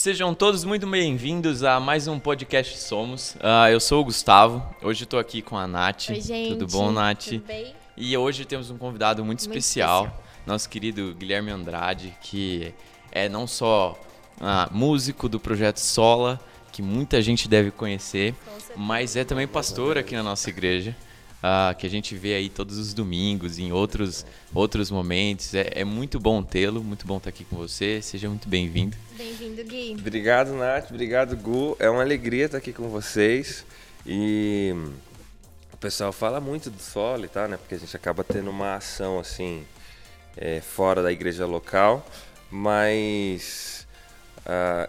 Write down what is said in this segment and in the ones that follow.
Sejam todos muito bem-vindos a mais um podcast Somos. Uh, eu sou o Gustavo. Hoje estou aqui com a Nath. Oi, gente. Tudo bom, Nath? Tudo bem? E hoje temos um convidado muito, Muito especial, especial. nosso querido Guilherme Andrade, que é não só ah, músico do projeto Sola, que muita gente deve conhecer, mas é também pastor aqui na nossa igreja, ah, que a gente vê aí todos os domingos, em outros, outros momentos. É, é muito bom tê-lo, muito bom estar aqui com você. Seja muito bem-vindo. Bem-vindo, Gui. Obrigado, Nath. Obrigado, Gu. É uma alegria estar aqui com vocês. E o pessoal fala muito do solo e tal, né? Porque a gente acaba tendo uma ação assim é, fora da igreja local. Mas ah,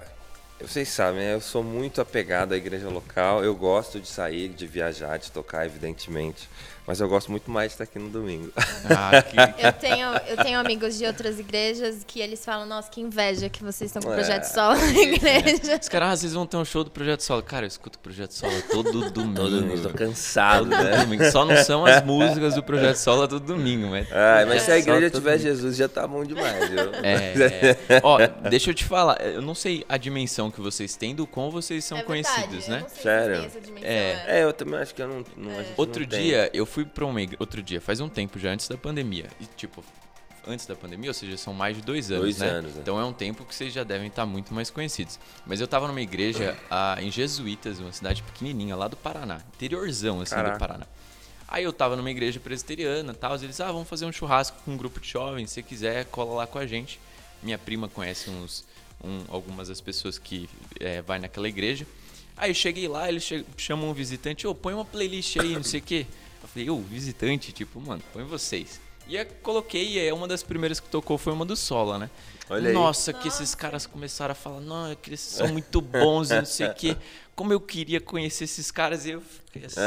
vocês sabem, né? eu sou muito apegado à igreja local. Eu gosto de sair, de viajar, de tocar, evidentemente. Mas eu gosto muito mais de estar aqui no domingo. Ah, que- Eu tenho, eu tenho amigos de outras igrejas que eles falam, nossa, que inveja que vocês estão com o É. projeto solo na igreja. Os caras, ah, vocês vão ter um show do Projeto Solo. Cara, eu escuto o Projeto Solo todo domingo. Todo domingo, tô cansado, Todo né? domingo. Só não são as músicas do Projeto Solo todo domingo, mas. Ah, mas se a igreja tiver domingo. Jesus, já tá bom demais, viu? É, é. Ó, deixa eu te falar, eu não sei a dimensão que vocês têm do quão vocês são é verdade, conhecidos, eu né? não sei se Sério? É. É, eu também acho que eu não. não a gente Outro não tem. dia, eu fui pra uma igreja. Outro dia, faz um tempo já, antes da pandemia. E, tipo, antes da pandemia, ou seja, são mais de dois anos, Dois né? anos, né? Então é um tempo que vocês já devem estar muito mais conhecidos. Mas eu tava numa igreja ah, em Jesuítas, uma cidade pequenininha, lá do Paraná. Interiorzão, assim, Caraca. do Paraná. Aí eu tava numa igreja presbiteriana e tal. Eles, ah, vamos fazer um churrasco com um grupo de jovens. Se você quiser, cola lá com a gente. Minha prima conhece uns, um- algumas das pessoas que é, vai naquela igreja. Aí eu cheguei lá, eles che- chamam um visitante, ô, põe uma playlist aí, não sei o quê. Eu falei, ô, visitante, tipo, mano, põe vocês. E eu coloquei, e é uma das primeiras que tocou foi uma do Sola, né? Olha aí. Nossa, que esses caras começaram a falar, não, é que eles são muito bons e não sei o quê. Como eu queria conhecer esses caras, e eu fiquei assim.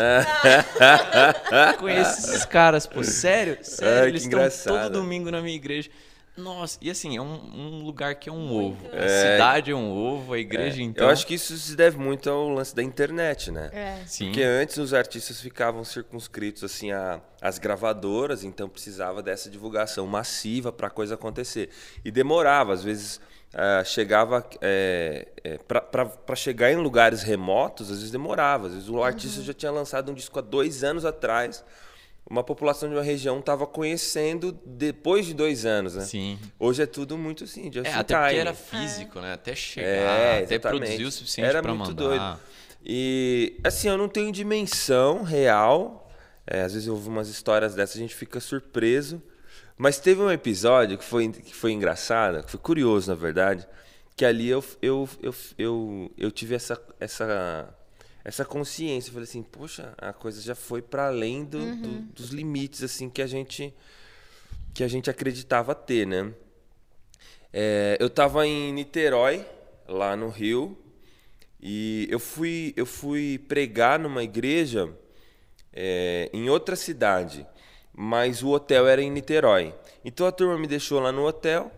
Conheço esses caras, pô, sério? Sério, eles estão todo domingo na minha igreja. Nossa, e assim, é um, um lugar que é um ovo. A É. cidade é um ovo, a igreja então. Eu acho que isso se deve muito ao lance da internet, né? É. Sim. Porque antes os artistas ficavam circunscritos assim a- às gravadoras, então precisava dessa divulgação massiva para a coisa acontecer. E demorava, às vezes ah, chegava é, para chegar em lugares remotos, às vezes demorava. Às vezes o artista já tinha lançado um disco há dois anos atrás. Uma população de uma região estava conhecendo depois de dois anos, né? Sim. Hoje é tudo muito assim, just É, até porque time. era físico, né? Até chegar, É, até produzir o suficiente Era pra muito mandar. doido. E assim, eu não tenho dimensão real. É, às vezes eu ouvo umas histórias dessas, a gente fica surpreso. Mas teve um episódio que foi, que foi engraçado, que foi curioso, na verdade, que ali eu, eu, eu, eu, eu tive essa, essa, essa consciência. Eu falei assim, poxa, a coisa já foi para além do- do- dos limites assim que a gente que a gente acreditava ter, né? É, eu tava em Niterói, lá no Rio, e eu fui, eu fui pregar numa igreja é, em outra cidade, mas o hotel era em Niterói. Então a turma me deixou lá no hotel,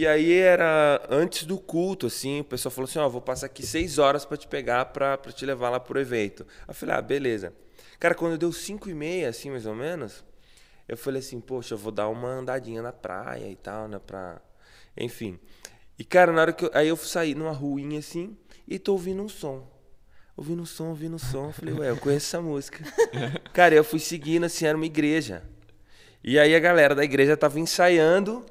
e aí era antes do culto, assim, o pessoal falou assim, ó, vou passar aqui seis horas para te pegar, para te levar lá pro evento. Eu falei, ah, beleza. Cara, quando deu cinco e meia, assim, mais ou menos, eu falei assim, poxa, eu vou dar uma andadinha na praia e tal, né, pra... Enfim. E, cara, na hora que eu... Aí eu saí numa ruinha, assim, e tô ouvindo um som. Ouvindo um som, ouvindo um som. Eu falei, ué, eu conheço essa música. cara, eu fui seguindo, assim, era uma igreja. E aí a galera da igreja tava ensaiando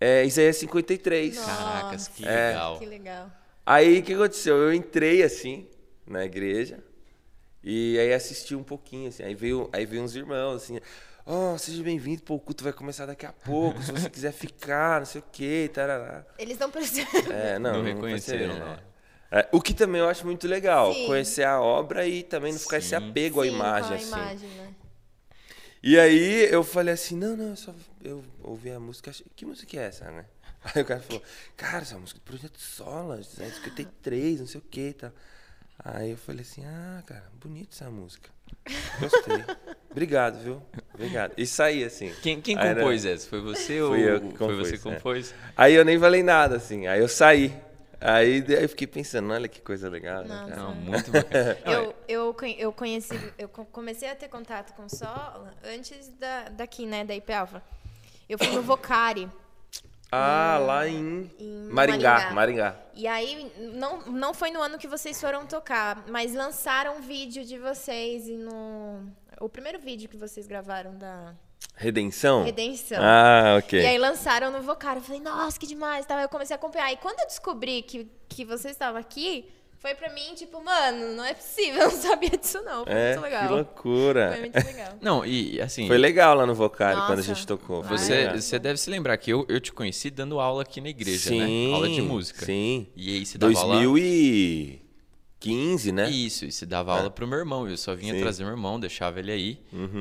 é, Isaías 53. Caracas, que É. legal. Que legal. Aí o que aconteceu? Eu entrei assim na igreja e aí assisti um pouquinho assim. Aí veio, aí veio uns irmãos assim: "Ó, seja bem-vindo, pô, o culto vai começar daqui a pouco, se você quiser ficar, não sei o quê, tarará". Eles não perceberam. É, não, Não não, reconheceram né? hora. É, o que também eu acho muito legal, Sim. conhecer a obra e também não ficar esse Sim. apego à Sim, imagem com a assim. imagem, né? E aí eu falei assim, não, não, eu só eu ouvi a música, achei, que música é essa, né? Aí o cara falou, cara, essa música do Projeto Sola, 53, não sei o que e tal. Aí eu falei assim, ah, cara, bonita essa música. Gostei. Obrigado, viu? Obrigado. E saí assim. Quem, quem Aí era- compôs essa? Foi você ou eu que foi você que compus, é. compôs? Aí eu nem falei nada, assim. Aí eu saí. Aí, daí eu fiquei pensando, olha que coisa legal, né, Nossa. Não, muito bacana. Eu, eu, conhe- eu conheci, eu co- comecei a ter contato com o Sola antes da, daqui, né, da IP Alpha. Eu fui no Vocari. Ah, lá em, em Maringá, Maringá. Maringá. E aí, não, não foi no ano que vocês foram tocar, mas lançaram um vídeo de vocês e no. O primeiro vídeo que vocês gravaram da Redenção? Redenção. Ah, ok. E aí lançaram no Vocar. Eu falei, nossa, que demais. Tá? Eu comecei a acompanhar. E quando eu descobri que, que você estava aqui, foi pra mim, tipo, mano, não é possível, eu não sabia disso, não. Foi é, muito legal. que loucura. Foi muito legal. Não, e assim. Foi legal lá no Vocário Nossa, quando a gente tocou. Você, legal. você deve se lembrar que eu, eu te conheci dando aula aqui na igreja, sim, né? Aula de música. Sim. E aí você dava aula. 2015, né? Isso, e você dava aula pro meu irmão. Eu só vinha Sim. Uhum. trazer meu irmão, deixava ele aí.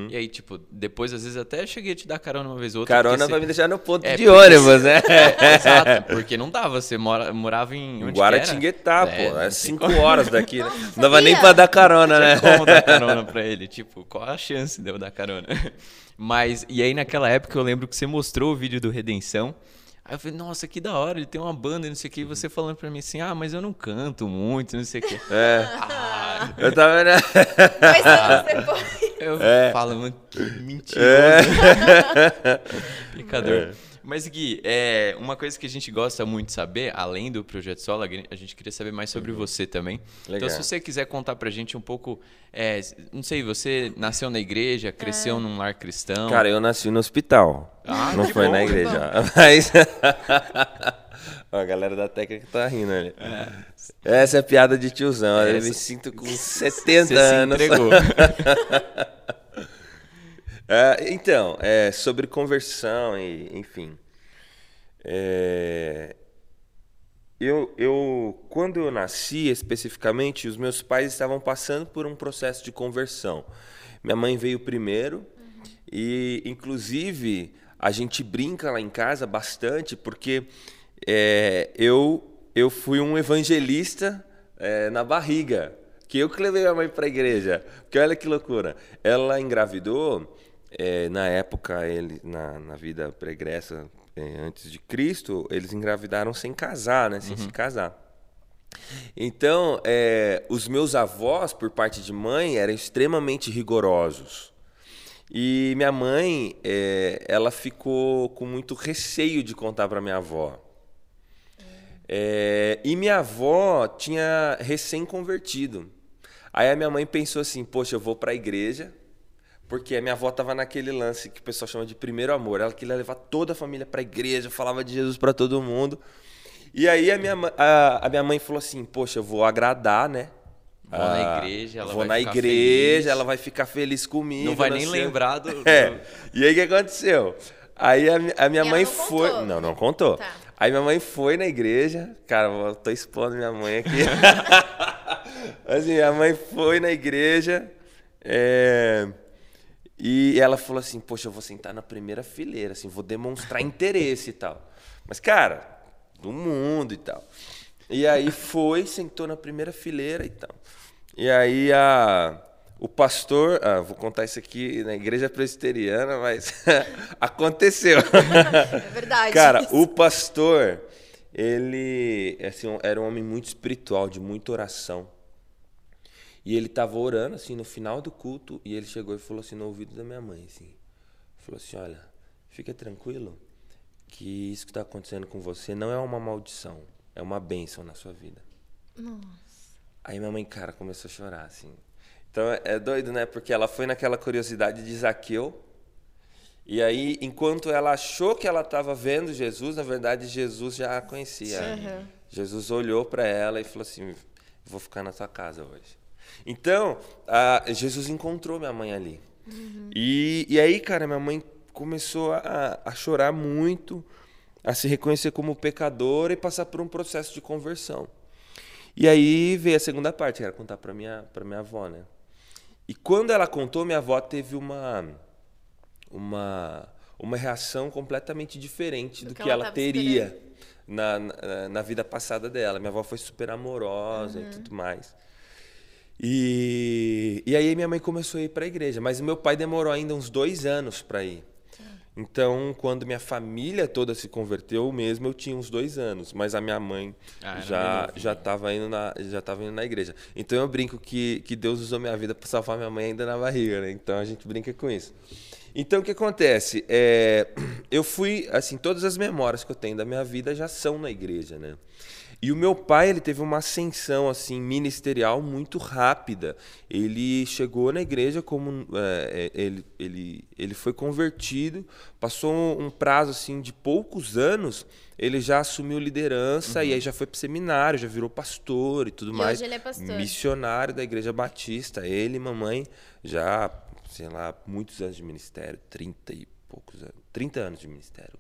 E aí, tipo, depois, às vezes, até cheguei a te dar carona uma vez ou outra. Carona vai você- me deixar no ponto É, de ônibus, né? É, exato, porque não dava. Você mora, morava em. Onde? Guaratinguetá, É, pô. É tem cinco como- horas daqui, né? Nossa, Não dava nem pra dar carona, né? Como dar carona pra ele? Tipo, qual a chance de eu dar carona? Mas, e aí naquela época eu lembro que você mostrou o vídeo do Redenção. Aí eu falei, nossa, que da hora, ele tem uma banda e não sei o que. E você falando pra mim assim, ah, mas eu não canto muito, não sei o que. É. Ah, Eu tava, né? Dois anos depois. eu É. falo, mano, que mentiroso. Pecador. Mas, Gui, é, uma coisa que a gente gosta muito de saber, além do Projeto Solo, a gente queria saber mais sobre você também. Legal. Então, se você quiser contar pra gente um pouco, é, não sei, você nasceu na igreja, cresceu num lar cristão. Cara, eu nasci no hospital. Ah, não foi bom, na igreja. Mas. Ó, a galera da técnica tá rindo ali. Essa é piada de tiozão. Eu Essa- me sinto com 70 você se anos. entregou. É, então, é, sobre conversão e enfim. É, eu, eu, quando eu nasci especificamente, os meus pais estavam passando por um processo de conversão. Minha mãe veio primeiro e, inclusive, a gente brinca lá em casa bastante porque é, eu, eu fui um evangelista é, na barriga. Que eu que levei a mãe para a igreja. Porque olha que loucura. Ela engravidou, é, na época, ele, na, na vida pregressa, é, antes de Cristo, eles engravidaram sem casar, né? Sem se casar. Então, é, os meus avós, por parte de mãe, eram extremamente rigorosos. E minha mãe, é, ela ficou com muito receio de contar para minha avó. É, e minha avó tinha recém-convertido. Aí a minha mãe pensou assim: poxa, eu vou para a igreja, porque a minha avó estava naquele lance que o pessoal chama de primeiro amor. Ela queria levar toda a família para a igreja, falava de Jesus para todo mundo. E aí a minha, a, a minha mãe falou assim: poxa, eu vou agradar, né? Vou na Ah, igreja, ela vou vai na ficar igreja, feliz. ela vai ficar feliz comigo. Não vai nem sei lembrar do- É. E aí o que aconteceu? Aí a, a minha E ela mãe não foi. contou? Não, não contou. Tá. Aí minha mãe foi na igreja. Cara, eu tô expondo minha mãe aqui. assim, minha mãe foi na igreja. é, E ela falou assim: Poxa, eu vou sentar na primeira fileira, assim, vou demonstrar interesse e tal. Mas, cara, do mundo e tal. E aí foi, sentou na primeira fileira e tal. E aí a, o pastor, ah, vou contar isso aqui na igreja presbiteriana, mas aconteceu. É verdade. Cara, o pastor, ele assim, era um homem muito espiritual, de muita oração. E ele tava orando assim no final do culto e ele chegou e falou assim no ouvido da minha mãe assim, falou assim, olha, fica tranquilo que isso que está acontecendo com você não é uma maldição, é uma bênção na sua vida. Aí minha mãe, cara, começou a chorar, assim. Então é- é doido, né? Porque ela foi naquela curiosidade de Zaqueu. E aí, enquanto ela achou que ela estava vendo Jesus, na verdade, Jesus já a conhecia. Uhum. Jesus olhou para ela e falou assim: Vou ficar na tua casa hoje. Então, a- Jesus encontrou minha mãe ali. E, e aí, cara, minha mãe começou a, a chorar muito, a se reconhecer como pecadora e passar por um processo de conversão. E aí veio a segunda parte, que era contar para minha para minha avó, né? E quando ela contou, minha avó teve uma uma uma reação completamente diferente do, Do que, que ela ela, teria na, na, na vida passada dela. Minha avó foi super amorosa Uhum. e tudo mais. E, e aí minha mãe começou a ir para a igreja, mas meu pai demorou ainda uns dois anos para ir. Então, quando minha família toda se converteu, mesmo eu tinha uns dois anos, mas a minha mãe Ah, já já estava indo na já tava indo na igreja. Então eu brinco que, que Deus usou minha vida para salvar minha mãe ainda na barriga, né? Então a gente brinca com isso. Então o que acontece? É, eu fui assim, todas as memórias que eu tenho da minha vida já são na igreja, né? E o meu pai, ele teve uma ascensão assim ministerial muito rápida. Ele chegou na igreja como é, é, ele, ele, ele foi convertido, passou um, prazo assim de poucos anos, ele já assumiu liderança e aí já foi para seminário, já virou pastor e tudo E mais. hoje ele é pastor. Missionário da igreja batista, ele e mamãe já, sei lá, muitos anos de ministério, 30 e poucos anos, 30 anos de ministério.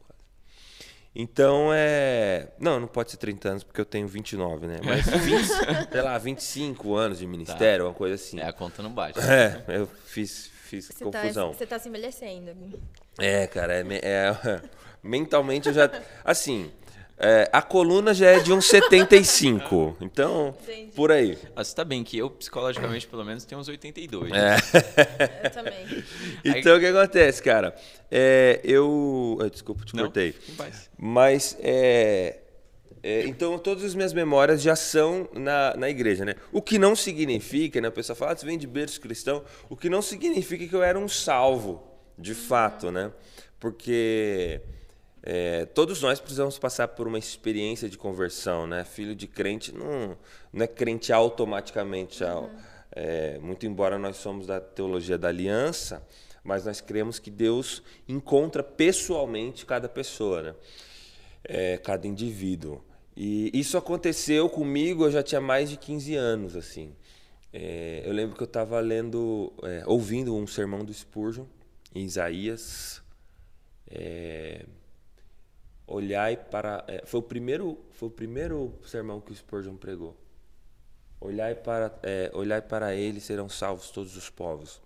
Então é. Não, não pode ser 30 anos porque eu tenho 29, né? Mas 20, sei lá, 25 anos de ministério, uma coisa assim. É, a conta não bate. É, eu fiz, fiz Você confusão. tá, você tá se envelhecendo. É, cara, é, é- mentalmente eu já. Assim, é, a coluna já é de uns 75. Então, Entendi. por aí. Ah, você tá bem que eu, psicologicamente, pelo menos, tenho uns 82. É. Eu também. Então, o que acontece, cara? É, eu. ah, Desculpa, te Não, cortei. Mas, é, é, então, todas as minhas memórias já são na, na igreja, né? O que não significa, né? A pessoa fala, ah, você vem de berço cristão. O que não significa que eu era um salvo, de fato, né? Porque é, todos nós precisamos passar por uma experiência de conversão, né? Filho de crente não, não é crente automaticamente. ao- é, muito embora nós somos da teologia da aliança, mas nós cremos que Deus encontra pessoalmente cada pessoa, né? É, cada indivíduo. E isso aconteceu comigo, eu já tinha mais de 15 anos, assim. É, eu lembro que eu estava lendo, é, ouvindo um sermão do Spurgeon, em Isaías. É, olhai para. é, foi, o primeiro, foi o primeiro sermão que o Spurgeon pregou. Olhai para, é, olhai para ele, serão salvos todos os povos.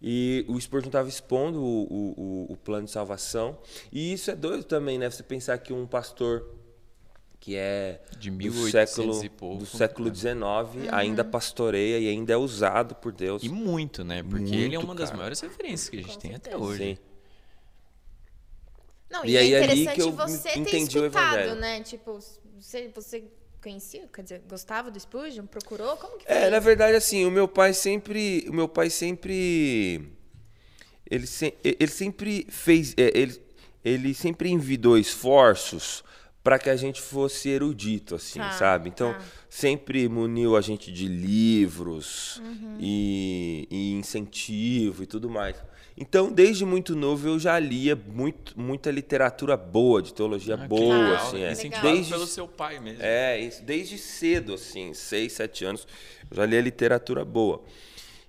E o Spurgeon estava expondo o, o, o- o plano de salvação. E isso é doido também, né? Você pensar que um pastor que é De do 1800 século, e pouco, do século XIX Uhum. ainda pastoreia e ainda é usado por Deus. E muito, né? Porque ele é Muito, uma das cara. maiores referências que a gente Com tem até hoje. Sim. Não, E e, aí, é ali interessante que eu você ter entendi o escutado, né? Tipo, você, você conhecia, quer dizer, gostava do Spurgeon? Procurou? Como que foi? É, na verdade, assim, o meu pai sempre. O meu pai sempre. Ele, se- ele sempre fez. é, Ele, ele sempre envidou esforços para que a gente fosse erudito, assim, Tá, sabe? Então, tá. sempre muniu a gente de livros Uhum. e, e incentivo e tudo mais. Então, desde muito novo, eu já lia muito, muita literatura boa, de teologia Ah, boa, legal. assim. É. Incentivado Desde pelo seu pai mesmo. é, isso, desde cedo, assim, seis, sete anos, eu já lia literatura boa.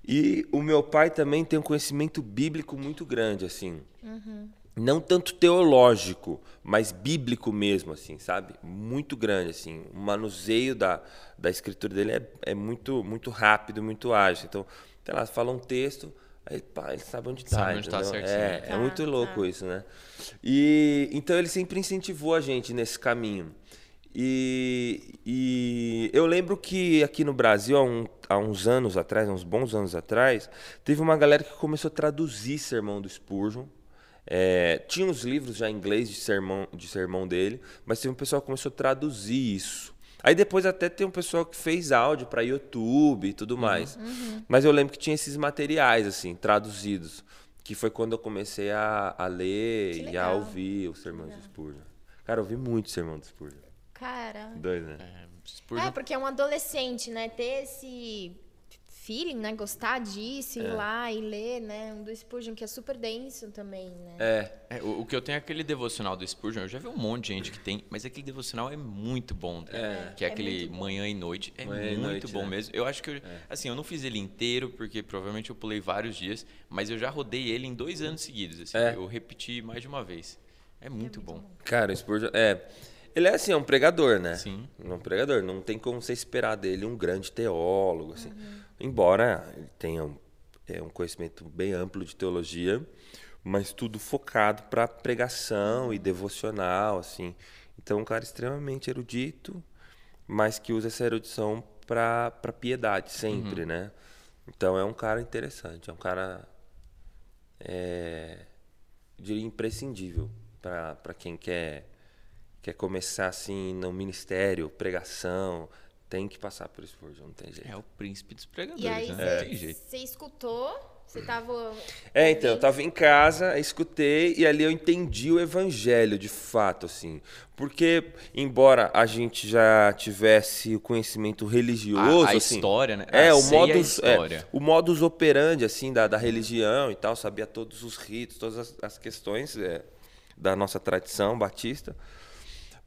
E o meu pai também tem um conhecimento bíblico muito grande, assim. Não tanto teológico, mas bíblico mesmo, assim, sabe? Muito grande, assim. O manuseio da, da escritura dele é, é muito, muito rápido, muito ágil. Então, sei lá, fala um texto, aí pá, ele sabe onde está. Sabe onde tá certinho. É, é Tá, muito louco tá. isso, né? E então ele sempre incentivou a gente nesse caminho. E, e eu lembro que aqui no Brasil, há, um- há uns anos atrás, há uns bons anos atrás, teve uma galera que começou a traduzir sermão do Spurgeon. É, tinha uns livros já em inglês de sermão, de sermão dele, mas teve um pessoal que começou a traduzir isso. Aí depois até tem um pessoal que fez áudio para YouTube e tudo mais. Mas eu lembro que tinha esses materiais assim traduzidos, que foi quando eu comecei a, a ler e a ouvir os sermões do Spurgeon. Cara, eu ouvi muito o sermão do Spurgeon. Cara. Doido, né? É, Spurgeon- É, porque é um adolescente, né? Ter esse feeling, né? Gostar disso, ir lá e ler, né? Um do Spurgeon que é super denso também, né? É, É, o, o que eu tenho é aquele devocional do Spurgeon. Eu já vi um monte de gente que tem, mas aquele devocional é muito bom. É. que é, É aquele muito bom. manhã e noite. É Manhã muito noite, bom né? mesmo. Eu acho que, eu, assim, eu não fiz ele inteiro, porque provavelmente eu pulei vários dias, mas eu já rodei ele em dois anos seguidos. assim. É. Eu repeti mais de uma vez. É muito, bom. cara, o Spurgeon é. Ele é assim, é um pregador, né? Sim. É um pregador. Não tem como você esperar dele um grande teólogo, assim. Embora ele tenha um, é, um conhecimento bem amplo de teologia, mas tudo focado para pregação e devocional, assim. Então, um cara extremamente erudito, mas que usa essa erudição para piedade sempre, né? Então, é um cara interessante. É um cara é, diria, imprescindível para quem quer, quer começar assim no ministério, pregação. Tem que passar por Spurgeon, não tem jeito. É o príncipe dos pregadores, E aí né? Tem jeito. você escutou, você tava. É, então, eu ouvindo? tava em casa, escutei e ali eu entendi o evangelho de fato, assim. Porque, embora a gente já tivesse o conhecimento religioso, A- a assim, história, né? É, Ah, o a modus, é, o modus operandi, assim, da, da religião e tal, sabia todos os ritos, todas as, as questões é, da nossa tradição batista.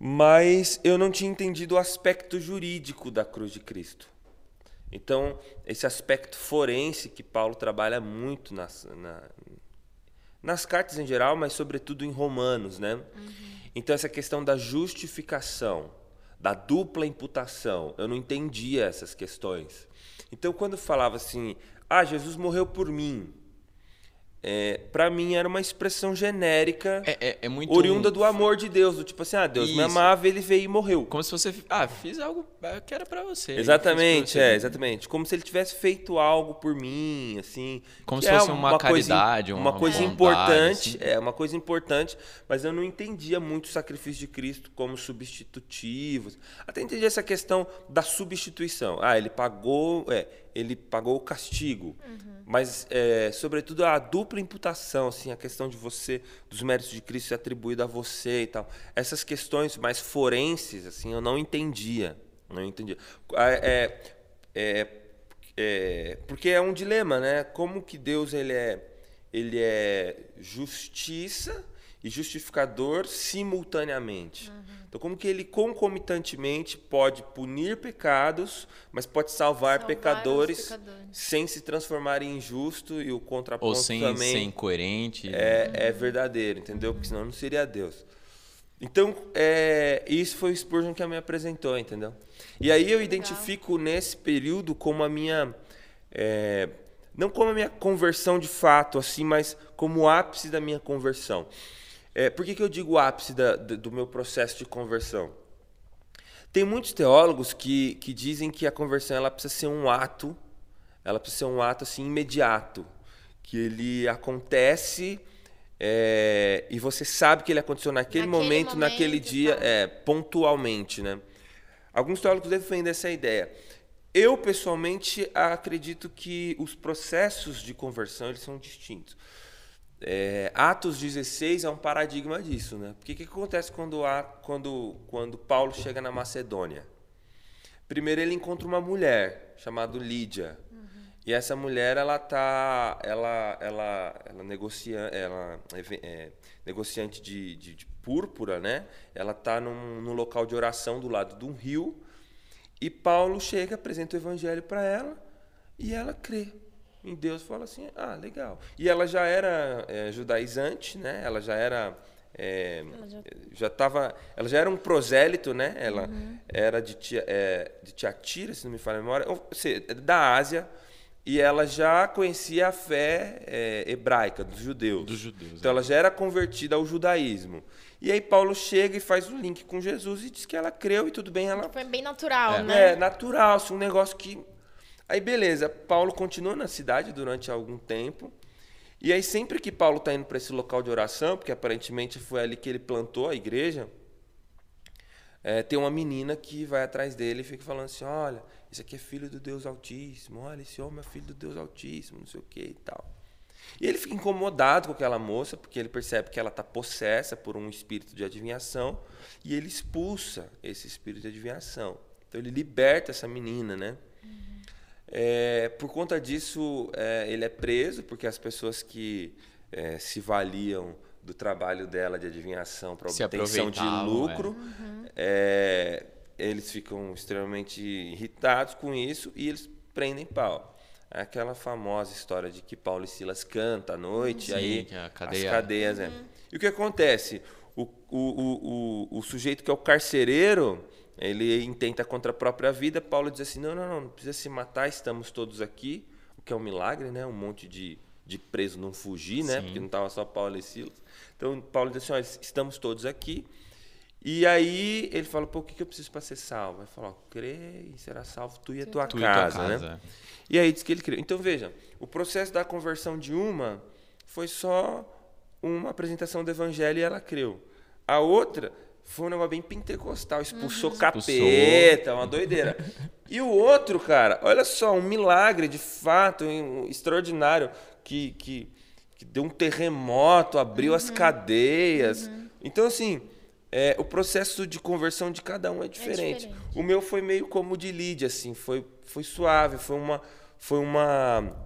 Mas eu não tinha entendido o aspecto jurídico da cruz de Cristo. Então, esse aspecto forense que Paulo trabalha muito nas, na- nas cartas em geral, mas sobretudo em Romanos, né? Então, essa questão da justificação, da dupla imputação, eu não entendia essas questões. Então, quando falava assim, ah, Jesus morreu por mim, é, para mim era uma expressão genérica, É, é, é muito. oriunda do amor de Deus, do tipo assim, ah, Deus me Isso. amava, ele veio e morreu. Como se você. Ah, fiz algo é, que era pra você. Exatamente, pra você. é, exatamente. Como se ele tivesse feito algo por mim, assim. Como se é fosse uma coisa, caridade, uma, uma coisa importante, assim. é uma coisa importante, mas eu não entendia muito o sacrifício de Cristo como substitutivo. Até entendi essa questão da substituição. Ah, ele pagou, é, ele pagou o castigo, mas é, sobretudo a dupla imputação, assim, a questão de você dos méritos de Cristo ser atribuído a você e tal. Essas questões mais forenses, assim, eu não entendia. Não entendia. É, é, é, porque é um dilema, né? Como que Deus ele é, ele é justiça e justificador simultaneamente. Então, como que ele concomitantemente pode punir pecados, mas pode salvar, Salvar pecadores, pecadores. sem se transformar em injusto e o contraponto Ou sem também ser incoerente. é, é verdadeiro, entendeu? Porque senão não seria Deus. Então, é, isso foi o Spurgeon que me apresentou, entendeu? E aí eu identifico nesse período como a minha. é, não como a minha conversão de fato, assim, mas como o ápice da minha conversão. É, por que, que eu digo ápice da- do meu processo de conversão? Tem muitos teólogos que, que dizem que a conversão ela precisa ser um ato, ela precisa ser um ato assim imediato, que ele acontece é, e você sabe que ele aconteceu naquele, Naquele momento, naquele momento, dia, tá. é, pontualmente, né? Alguns teólogos defendem essa ideia. Eu pessoalmente acredito que os processos de conversão eles são distintos. É, Atos 16 é um paradigma disso, né? Porque o que acontece quando, há, quando, quando Paulo chega na Macedônia? Primeiro ele encontra uma mulher chamada Lídia. E essa mulher ela tá ela ela ela negocia ela é, é, negociante de, de, de púrpura, né? Ela tá num, num local de oração do lado de um rio e Paulo chega, apresenta o evangelho para ela e ela crê em Deus. Fala assim, ah, legal. E ela já era é, judaizante, né? Ela já era é, Ela já- já estava, ela já era um prosélito, né? Ela era de, Tia- é, de Tiatira, se não me falha a memória, ou seja, da Ásia, e ela já conhecia a fé é, hebraica dos judeus. Dos judeus, Então né? ela já era convertida ao judaísmo. E aí Paulo chega e faz o link com Jesus e diz que ela creu e tudo bem, ela Foi bem natural, É. né? é, natural, assim, um negócio que. Aí, beleza, Paulo continua na cidade durante algum tempo. E aí, sempre que Paulo está indo para esse local de oração, porque aparentemente foi ali que ele plantou a igreja, é, tem uma menina que vai atrás dele e fica falando assim: olha, esse aqui é filho do Deus Altíssimo, olha, esse homem é filho do Deus Altíssimo, não sei o que e tal. E ele fica incomodado com aquela moça, porque ele percebe que ela está possessa por um espírito de adivinhação, e ele expulsa esse espírito de adivinhação. Então ele liberta essa menina, né? É, por conta disso, é, ele é preso, porque as pessoas que é, se valiam do trabalho dela de adivinhação para obtenção de aproveitavam, lucro, é, eles ficam extremamente irritados com isso e eles prendem Paulo. É aquela famosa história de que Paulo e Silas cantam à noite, Sim, aí que a as cadeia- cadeias. É. E o que acontece? O, o, o, o, o sujeito que é o carcereiro, ele intenta contra a própria vida. Paulo diz assim: não, não, não, não precisa se matar, estamos todos aqui. O que é um milagre, né? Um monte de, de preso não fugir, né? Sim. Porque não estava só Paulo e Silas. Então Paulo diz assim: olha, estamos todos aqui. E aí ele fala: pô, o que, que eu preciso para ser salvo? Ele fala: ó, crê e será salvo tu e a tua Tu e tua casa, né? casa. E aí diz que ele criou. Então veja, o processo da conversão de uma foi só uma apresentação do evangelho e ela creu. A outra foi um negócio bem pentecostal, expulsou capeta, uma doideira. E o outro, cara, olha só, um milagre de fato, um extraordinário, que, que, que deu um terremoto, abriu as cadeias. Então, assim, é, o processo de conversão de cada um é diferente. diferente. O meu foi meio como de Lídia, assim, foi, foi suave, foi uma, foi uma,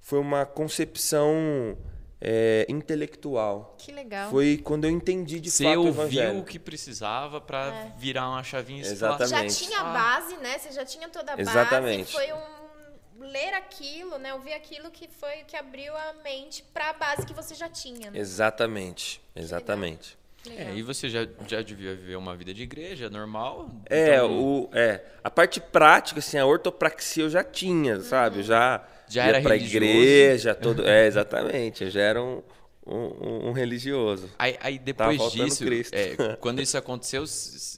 foi uma concepção é, intelectual. Que legal. Foi quando eu entendi de Você fato o ouviu evangelho. o que precisava pra É. virar uma chavinha você Exatamente. falar, Já tinha a Ah. base, né? Você já tinha toda a base. Exatamente. Foi um ler aquilo, né? Ouvir aquilo que foi o que abriu a mente para a base que você já tinha. Né? Exatamente, exatamente. É, e você já, já devia viver uma vida de igreja normal? É, então o, é, a parte prática, assim, a ortopraxia eu já tinha, sabe? Eu já, Já ia era pra religioso. igreja, todo, é, exatamente, eu já era um, um, um religioso. Aí, aí depois disso, é, quando isso aconteceu,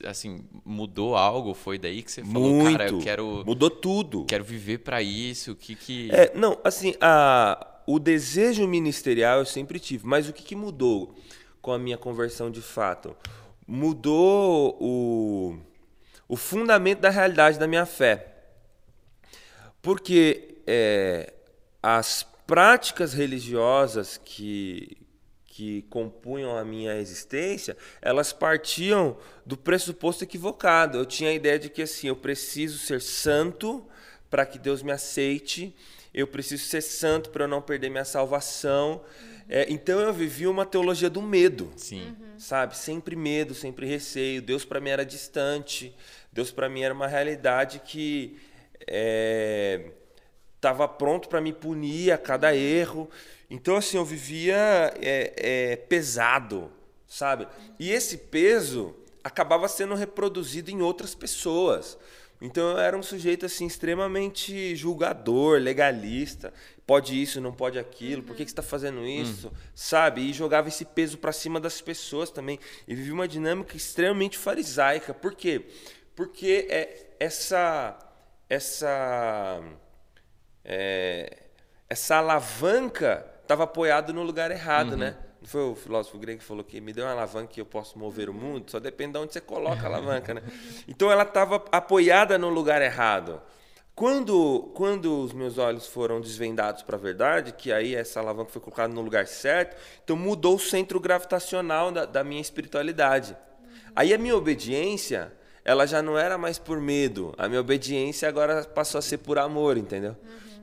assim, mudou algo? Foi daí que você falou, Muito, cara, eu quero, mudou tudo. quero viver pra isso, o que que... É, não, assim, a, o desejo ministerial eu sempre tive, mas o que, que mudou com a minha conversão de fato? Mudou o, o fundamento da realidade da minha fé. Porque é, as práticas religiosas que, que compunham a minha existência, elas partiam do pressuposto equivocado. Eu tinha a ideia de que assim, eu preciso ser santo para que Deus me aceite, eu preciso ser santo para eu não perder minha salvação. É, então eu vivi uma teologia do medo Sim. sabe? Sempre medo, sempre receio. Deus para mim era distante. Deus para mim era uma realidade que estava pronto para me punir a cada erro. Então assim eu vivia é, é, pesado, sabe? E esse peso acabava sendo reproduzido em outras pessoas. Então eu era um sujeito assim extremamente julgador, legalista. Pode isso, não pode aquilo. Por que, que você está fazendo isso? Sabe? E jogava esse peso para cima das pessoas também. E vivia uma dinâmica extremamente farisaica. Por quê? Porque é essa essa é, essa alavanca estava apoiada no lugar errado, né? Não foi o filósofo grego que falou que me deu uma alavanca e eu posso mover o mundo? Só depende de onde você coloca a alavanca, né? Então ela estava apoiada no lugar errado. Quando, quando os meus olhos foram desvendados para a verdade, que aí essa alavanca foi colocada no lugar certo, então mudou o centro gravitacional da, da minha espiritualidade. Aí a minha obediência, ela já não era mais por medo. A minha obediência agora passou a ser por amor, entendeu?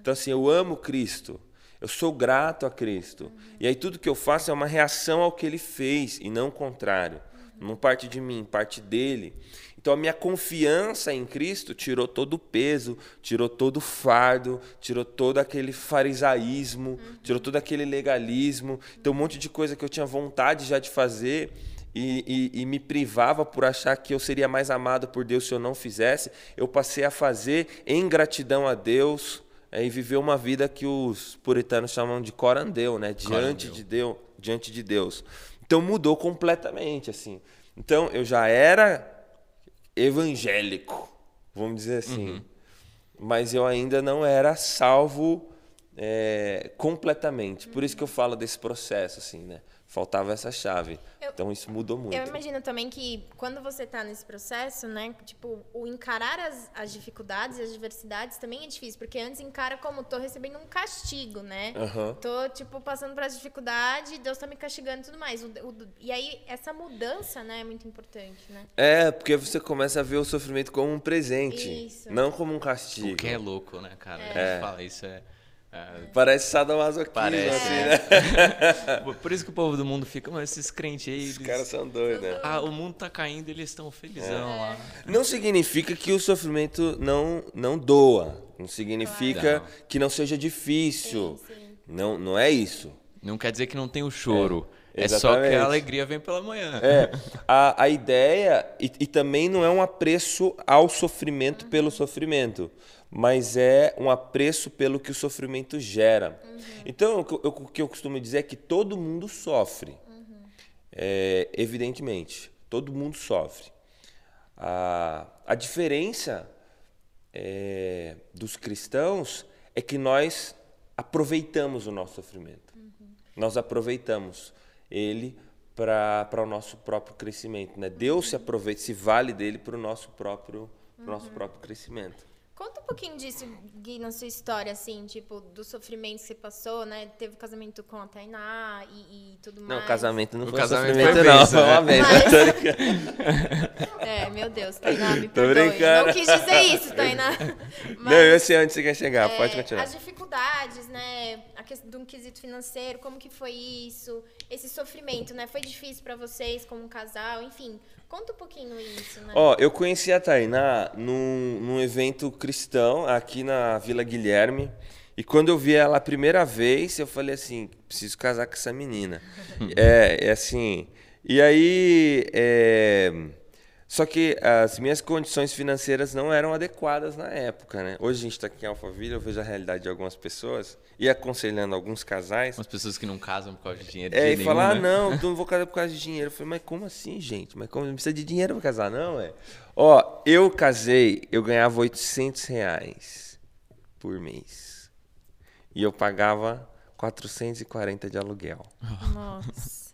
Então assim, eu amo Cristo. Eu sou grato a Cristo. E aí tudo que eu faço é uma reação ao que ele fez e não o contrário. Não parte de mim, parte dele. Então a minha confiança em Cristo tirou todo o peso, tirou todo o fardo, tirou todo aquele farisaísmo, tirou todo aquele legalismo. Então um monte de coisa que eu tinha vontade já de fazer e, e- e me privava por achar que eu seria mais amado por Deus se eu não fizesse, eu passei a fazer em gratidão a Deus é, e viver uma vida que os puritanos chamam de corandeu, né? Diante Corandeu. de Deus, diante de Deus. Então mudou completamente assim. Então eu já era evangélico, vamos dizer assim, mas eu ainda não era salvo é, completamente. Por isso que eu falo desse processo assim, né? Faltava essa chave. Eu- então isso mudou muito. Eu imagino também que quando você tá nesse processo, né? Tipo, o encarar as, as dificuldades e as diversidades também é difícil, porque antes encara como tô recebendo um castigo, né? Aham. Tô, tipo, passando por essa dificuldade, Deus tá me castigando e tudo mais. O- o- e aí, essa mudança, né, é muito importante, né? É, porque você começa a ver o sofrimento como um presente, Isso. não como um castigo. O que é louco, né, cara? A É. gente fala isso é... é, Parece sadomasoquismo, Parece, assim, né? né? Por isso que o povo do mundo fica, mas esses crentes aí... Os eles- caras são doidos, né? Ah, o mundo tá caindo, eles estão felizão lá. Não significa que o sofrimento não, não doa. Não significa Claro. que não seja difícil. Sim, sim. Não, não é isso. Não quer dizer que não tem o choro. É, É, só que a alegria vem pela manhã. É, a, a ideia, e, e também não é um apreço ao sofrimento pelo sofrimento, mas é um apreço pelo que o sofrimento gera. Então, o que eu- o que eu costumo dizer é que todo mundo sofre. É, evidentemente, todo mundo sofre. A, a diferença é, dos cristãos é que nós aproveitamos o nosso sofrimento. Nós aproveitamos. ele para o nosso próprio crescimento, né? Deus se aproveita, se vale dele para o nosso próprio, pro nosso próprio crescimento. Conta um pouquinho disso, Gui, na sua história, assim, tipo, do sofrimento que você passou, né? Teve casamento com a Tainá e, e tudo mais. Não, casamento não O foi casamento sofrimento, foi não. bênção, Foi uma né? Mas-. É, meu Deus, Tainá, me Tô perdoe. brincando. Não quis dizer isso, Tainá. Não, eu sei onde você quer chegar, é, pode continuar. As dificuldades, né? A questão de um quesito financeiro, como que foi isso? Esse sofrimento, né? Foi difícil pra vocês como um casal, enfim. Conta um pouquinho isso, né? Ó, eu conheci a Tainá num, num evento cristão aqui na Vila Guilherme. E quando eu vi ela a primeira vez, eu falei assim, preciso casar com essa menina. é, é assim. E aí. é, só que as minhas condições financeiras não eram adequadas na época, né? Hoje a gente está aqui em Alphaville, eu vejo a realidade de algumas pessoas e aconselhando alguns casais. Umas pessoas que não casam por causa de dinheiro. de É, e falar, ah, não, não vou casar por causa de dinheiro. Eu falei, mas como assim, gente? Mas como não precisa de dinheiro pra casar, não, é? Ó, eu casei, eu ganhava 800 reais por mês. E eu pagava 440 de aluguel. Nossa.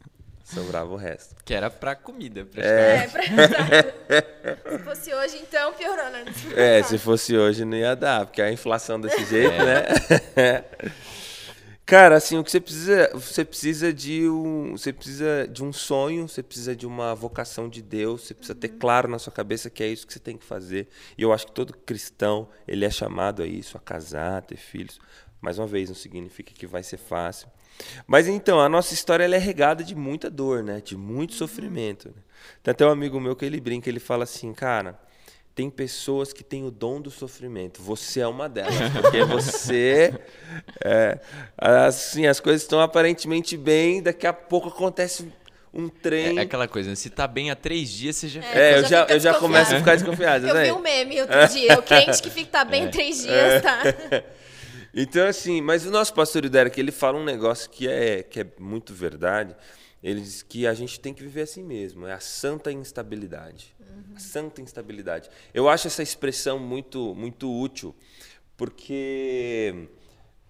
Sobrava o resto. Que era pra comida, É. praticamente. É, pra... Se fosse hoje, então, piorou, né? É, se fosse hoje não ia dar, porque a inflação desse jeito, né? Cara, assim, o que você precisa, você precisa de um, você precisa de um sonho, você precisa de uma vocação de Deus, você precisa ter claro na sua cabeça que é isso que você tem que fazer. E eu acho que todo cristão, ele é chamado a isso, a casar, a ter filhos. Mais uma vez, não significa que vai ser fácil. Mas então, a nossa história ela é regada de muita dor, né? De muito sofrimento. Né? Tem até um amigo meu que ele brinca, ele fala assim, cara, tem pessoas que têm o dom do sofrimento. Você é uma delas, porque você, é, assim, as coisas estão aparentemente bem, daqui a pouco acontece um trem. É aquela coisa, né? se tá bem há três dias, você já. É, eu já já, fica eu já começo a ficar desconfiado. Eu né? vi um meme outro dia. O crente que fica tá bem três dias, tá? Então, assim, mas o nosso pastor Derek, ele fala um negócio que é, que é muito verdade. Ele diz que a gente tem que viver assim mesmo, é a santa instabilidade. A santa instabilidade. Eu acho essa expressão muito, muito útil, porque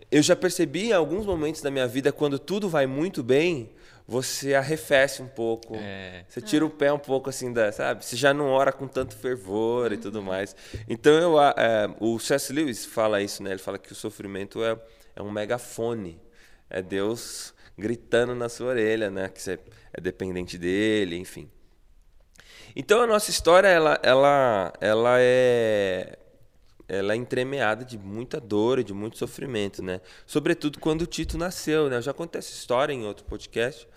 eu já percebi em alguns momentos da minha vida, quando tudo vai muito bem, você arrefece um pouco. É. Você tira o pé um pouco assim da, sabe? Você já não ora com tanto fervor e tudo mais. Então eu, é, o C.S. Lewis fala isso, né? Ele fala que o sofrimento é, é um megafone. É Deus gritando na sua orelha, né? Que você é dependente dele, enfim. Então a nossa história ela, ela, ela é ela é entremeada de muita dor e de muito sofrimento, né? Sobretudo quando o Tito nasceu, né? Eu já contei essa história em outro podcast,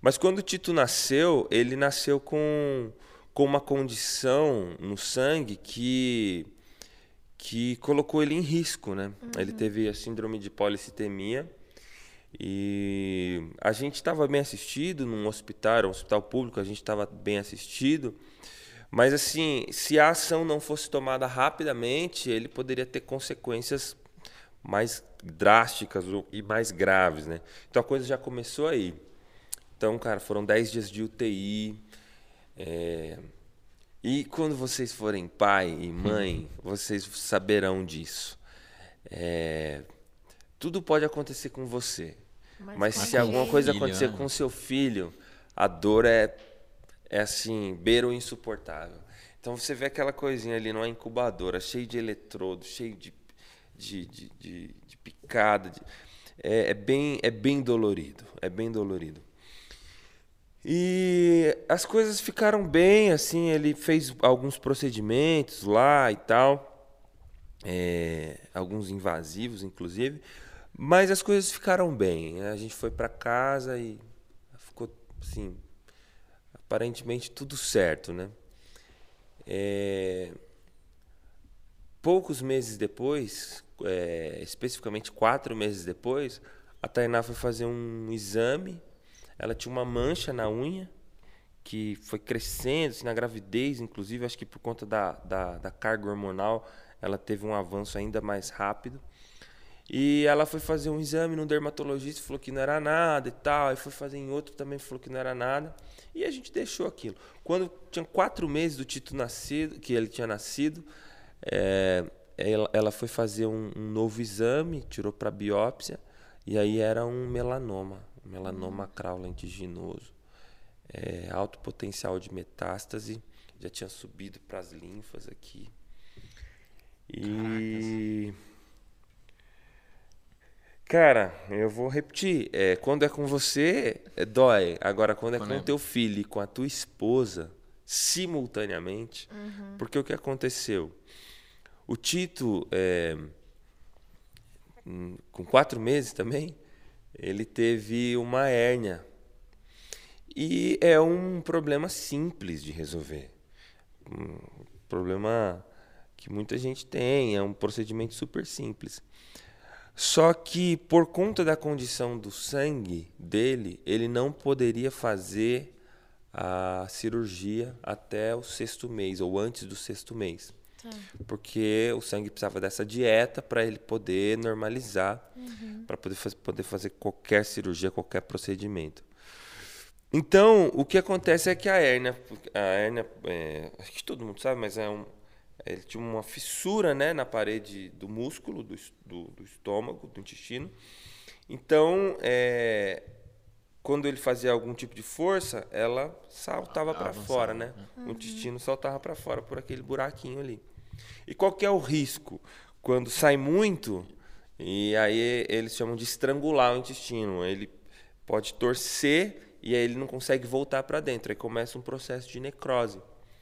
mas quando o Tito nasceu, ele nasceu com, com uma condição no sangue que que colocou ele em risco, né? Ele teve a síndrome de policitemia e a gente estava bem assistido num hospital, um hospital público, a gente estava bem assistido. Mas assim, se a ação não fosse tomada rapidamente, ele poderia ter consequências mais drásticas e mais graves, né? Então a coisa já começou aí. Então, cara, foram 10 dias de UTI. é, E quando vocês forem pai e mãe, vocês saberão disso. É, Tudo pode acontecer com você. Mas Mas com se alguma coisa acontecer né? com seu filho, a dor é, é assim, beira o insuportável. Então você vê aquela coisinha ali numa incubadora, cheio de eletrodo, cheio de, de, de, de- de picada. de- é, é bem, é bem dolorido. É bem dolorido. E as coisas ficaram bem, assim, ele fez alguns procedimentos lá e tal, é, alguns invasivos, inclusive, mas as coisas ficaram bem. A gente foi para casa e ficou, assim, aparentemente tudo certo, né? É, poucos meses depois, é, especificamente quatro meses depois, a Tainá foi fazer um exame. Ela tinha uma mancha na unha que foi crescendo assim, na gravidez, inclusive, acho que por conta da, da, da carga hormonal, ela teve um avanço ainda mais rápido. E ela foi fazer um exame no dermatologista, falou que não era nada e tal. Aí foi fazer em outro também, falou que não era nada. E a gente deixou aquilo. Quando tinha quatro meses do Tito nascido, que ele tinha nascido, é, ela, ela foi fazer um, um novo exame, tirou para biópsia, e aí era um melanoma, melanoma acral lentiginoso, é, alto potencial de metástase, já tinha subido para as linfas aqui. E. Cara, eu vou repetir. É, quando é com você, é, dói. Agora, quando é com é- o teu filho e com a tua esposa, simultaneamente, porque o que aconteceu? O Tito, é, hum, com quatro meses também, ele teve uma hérnia. E é um problema simples de resolver. Um problema que muita gente tem, é um procedimento super simples. Só que por conta da condição do sangue dele, ele não poderia fazer a cirurgia até o sexto mês ou antes do sexto mês. Porque o sangue precisava dessa dieta para ele poder normalizar, para poder, faz- poder fazer qualquer cirurgia, qualquer procedimento. Então, o que acontece é que a hérnia, a hérnia, é, acho que todo mundo sabe, mas é um, ele tinha uma fissura, né, na parede do músculo do, do, do estômago, do intestino. Então, é, quando ele fazia algum tipo de força, ela saltava para fora, né? O intestino saltava para fora por aquele buraquinho ali. E qual que é o risco? Quando sai muito, e aí eles chamam de estrangular o intestino. Ele pode torcer e aí ele não consegue voltar para dentro. Aí começa um processo de necrose.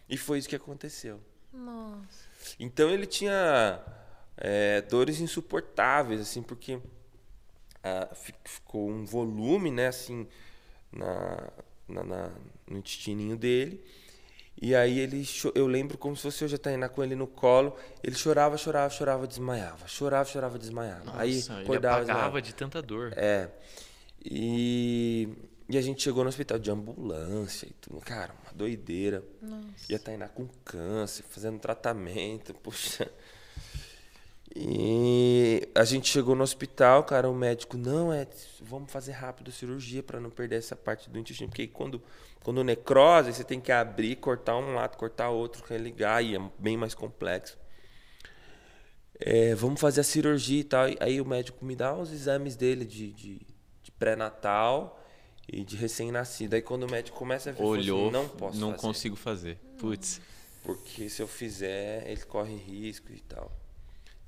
E foi isso que aconteceu. Nossa. Então ele tinha é, dores insuportáveis, assim, porque ah, fi- ficou um volume, né, assim, na, na- na- no intestininho dele. E aí ele, eu lembro como se fosse eu já estar com ele no colo, ele chorava, chorava, chorava, desmaiava, chorava, chorava, desmaiava. aí Nossa, ele acordava, apagava desmaiava. de tanta dor. É. E, e a gente chegou no hospital de ambulância e tudo. Cara, doideira. Nossa. E a Tainá com câncer, fazendo tratamento, puxa. E a gente chegou no hospital, cara, o médico, não, é, vamos fazer rápido a cirurgia para não perder essa parte do intestino, porque quando, quando necrose, você tem que abrir, cortar um lado, cortar outro, religar, e é bem mais complexo. É, vamos fazer a cirurgia e tal. Aí o médico me dá os exames dele de, de, de pré-natal e de recém-nascido. Aí quando o médico começa a ver, assim, Olhou, não posso não fazer. consigo fazer. Putz. Porque se eu fizer, ele corre risco e tal.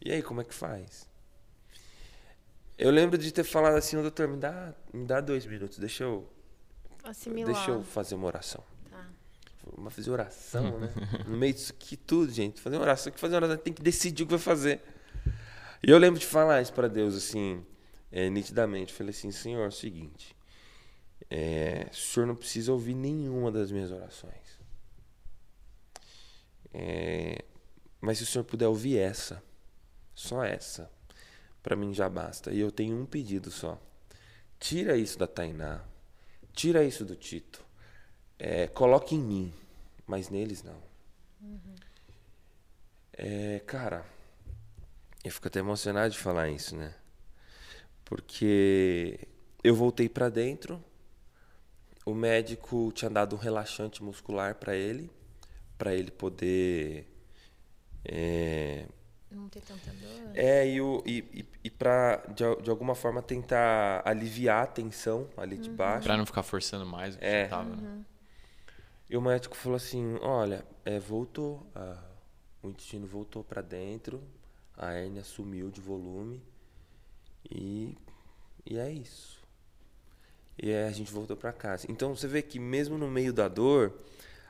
E aí, como é que faz? Eu lembro de ter falado assim, "Ô, doutor, me dá, me dá dois minutos, deixa eu, Assimilar. deixa eu fazer uma oração. Tá. Mas fazer oração, né? No meio disso aqui tudo, gente. Fazer uma oração, que fazer uma oração, tem que decidir o que vai fazer. E eu lembro de falar isso para Deus, assim, é, nitidamente. Falei assim, Senhor, é o seguinte. É, o Senhor não precisa ouvir nenhuma das minhas orações. É, mas se o Senhor puder ouvir essa, só essa, para mim já basta. E eu tenho um pedido só. Tira isso da Tainá. Tira isso do Tito. É, coloque em mim, mas neles não. É, cara, eu fico até emocionado de falar isso, né? Porque eu voltei pra dentro, o médico tinha dado um relaxante muscular pra ele, pra ele poder é, Não ter tanta dor. é, e, o, e, e, e pra, de, de alguma forma, tentar aliviar a tensão ali de baixo. Pra não ficar forçando mais o que É. tava. né? E o médico falou assim: olha, é, voltou, a- o intestino voltou pra dentro, a hérnia sumiu de volume e, e é isso. E a gente voltou pra casa. Então você vê que mesmo no meio da dor,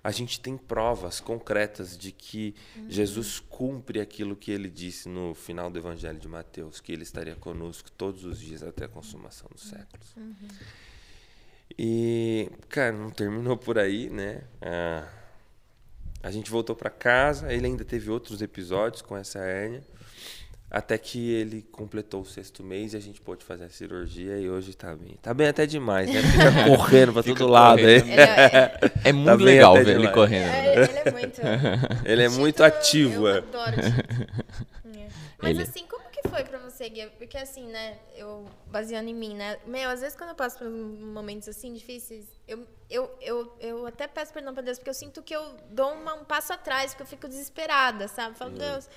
a gente tem provas concretas de que Jesus cumpre aquilo que ele disse no final do Evangelho de Mateus, que ele estaria conosco todos os dias até a consumação dos séculos. E, cara, não terminou por aí, né? Ah, a gente voltou pra casa, ele ainda teve outros episódios com essa hérnia, até que ele completou o sexto mês e a gente pôde fazer a cirurgia e hoje tá bem. Tá bem até demais, né? Fica correndo pra Fica todo lado aí. correndo. Ele é, É muito Tá legal ver ele demais. correndo. é- ele é muito. Ele é muito ativo, Eu é. adoro. É. Mas Ele- assim, como que foi pra você, Gui? Porque assim, né, eu, baseando em mim, né, meu, às vezes quando eu passo por momentos assim difíceis, eu, eu, eu, eu até peço perdão pra Deus, porque eu sinto que eu dou uma- um passo atrás, porque eu fico desesperada, sabe? Falo, Deus,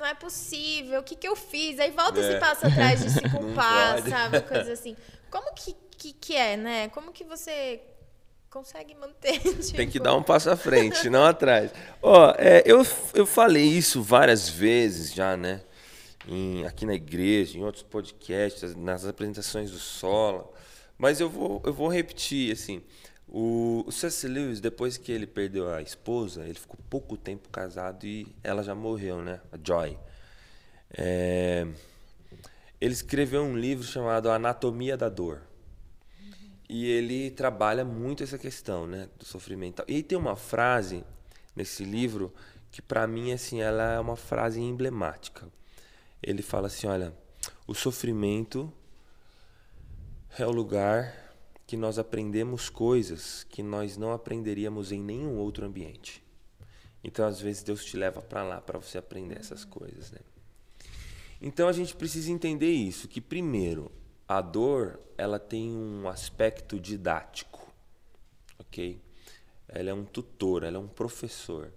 não é possível, o que que eu fiz? Aí volta É. esse passo atrás de se culpar, sabe? Coisa assim. Como que, que, que é, né? Como que você consegue manter? Tipo... Tem que dar um passo à frente, não atrás. Ó, é, eu, eu falei isso várias vezes já, né? Em, aqui na igreja, em outros podcasts, nas apresentações do Sola. Mas eu vou, eu vou repetir, assim. O, o C.S. Lewis, depois que ele perdeu a esposa, ele ficou pouco tempo casado e ela já morreu, né? A Joy. É, ele escreveu um livro chamado Anatomia da Dor. E ele trabalha muito essa questão, né, do sofrimento. E tem uma frase nesse livro que para mim assim, ela é uma frase emblemática. Ele fala assim, olha, o sofrimento é o lugar que nós aprendemos coisas que nós não aprenderíamos em nenhum outro ambiente. Então, às vezes Deus te leva para lá para você aprender essas coisas, né? Então a gente precisa entender isso, que primeiro, a dor, ela tem um aspecto didático, ok? Ela é um tutor, ela é um professor.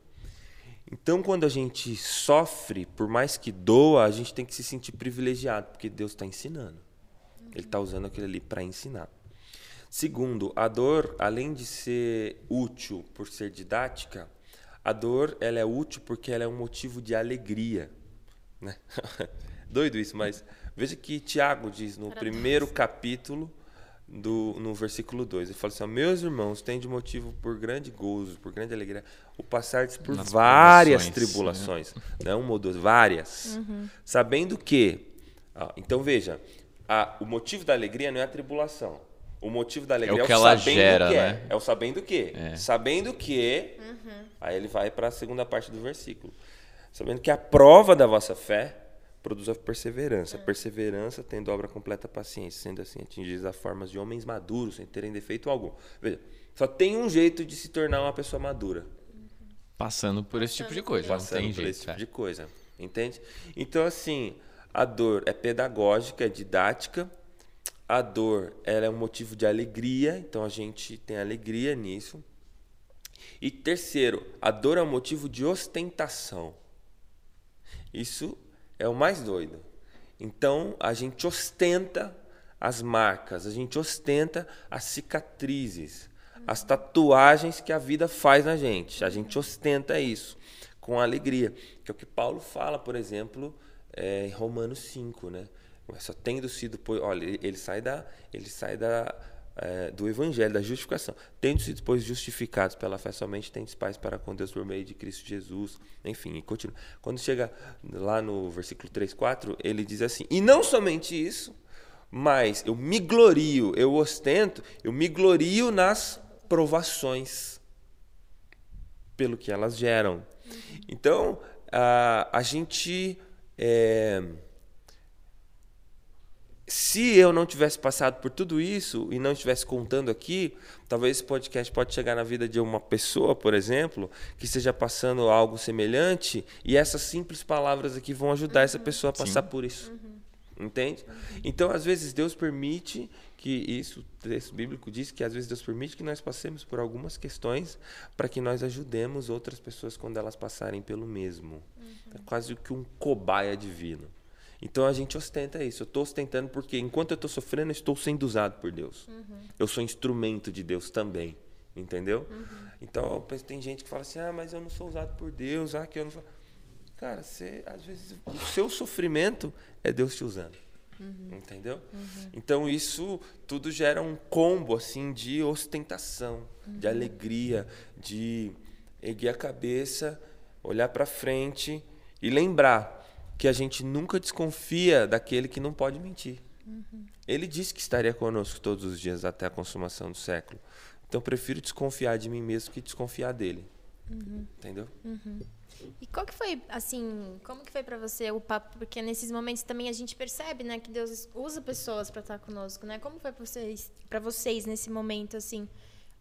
Então, quando a gente sofre, por mais que doa, a gente tem que se sentir privilegiado, porque Deus está ensinando. Ele está usando aquilo ali para ensinar. Segundo, a dor, além de ser útil por ser didática, a dor ela é útil porque ela é um motivo de alegria. Né? Doido isso, mas Veja que Tiago diz no primeiro capítulo, do, no versículo 2. Ele fala assim: Meus irmãos, têm de motivo por grande gozo, por grande alegria, o passar por Nas várias tribulações. Né? Não uma ou duas, várias. Uhum. Sabendo que. Ó, então veja, a, o motivo da alegria não é a tribulação. O motivo da alegria é o, que é o ela sabendo gera, que é. Né? É o sabendo que. É. Sabendo que. Uhum. Aí ele vai para a segunda parte do versículo. Sabendo que a prova da vossa fé produz a perseverança. É. Perseverança tendo obra completa paciência, sendo assim atingidos a formas de homens maduros, sem terem defeito algum. Veja, só tem um jeito de se tornar uma pessoa madura. Passando por esse tipo de coisa. Passando por jeito, esse tipo é. de coisa. Entende? Então, assim, a dor é pedagógica, é didática. A dor ela é um motivo de alegria, então a gente tem alegria nisso. E terceiro, a dor é um motivo de ostentação. Isso é o mais doido. Então a gente ostenta as marcas, a gente ostenta as cicatrizes, as tatuagens que a vida faz na gente. A gente ostenta isso com alegria, que é o que Paulo fala, por exemplo, é, em Romanos 5, né? Só tendo sido, olha, ele sai da, ele sai da é, do Evangelho, da justificação. Tendo sido, depois, justificados pela fé somente, tendes paz para com Deus por meio de Cristo Jesus. Enfim, continua. Quando chega lá no versículo 3, 4, ele diz assim: E não somente isso, mas eu me glorio, eu ostento, eu me glorio nas provações, pelo que elas geram. Então, a, a gente. É, se eu não tivesse passado por tudo isso e não estivesse contando aqui, talvez esse podcast pode chegar na vida de uma pessoa, por exemplo, que esteja passando algo semelhante e essas simples palavras aqui vão ajudar uhum. essa pessoa a passar Sim. por isso. Uhum. Entende? Uhum. Então, às vezes Deus permite que isso, o texto bíblico diz que às vezes Deus permite que nós passemos por algumas questões para que nós ajudemos outras pessoas quando elas passarem pelo mesmo. É quase que um cobaia divino. Então a gente ostenta isso. Eu estou ostentando porque enquanto eu estou sofrendo, eu estou sendo usado por Deus. Uhum. Eu sou instrumento de Deus também. Entendeu? Uhum. Então tem gente que fala assim: ah, mas eu não sou usado por Deus. Ah, que eu não sou. Cara, você, às vezes o seu sofrimento é Deus te usando. Uhum. Entendeu? Uhum. Então isso tudo gera um combo assim de ostentação, de uhum. alegria, de erguer a cabeça, olhar para frente e lembrar que a gente nunca desconfia daquele que não pode mentir. Uhum. Ele disse que estaria conosco todos os dias até a consumação do século. Então prefiro desconfiar de mim mesmo que desconfiar dele. Uhum. Entendeu? Uhum. E qual que foi, assim, como que foi para você o papo? Porque nesses momentos também a gente percebe, né, que Deus usa pessoas para estar conosco, né? Como foi para vocês, para vocês nesse momento, assim,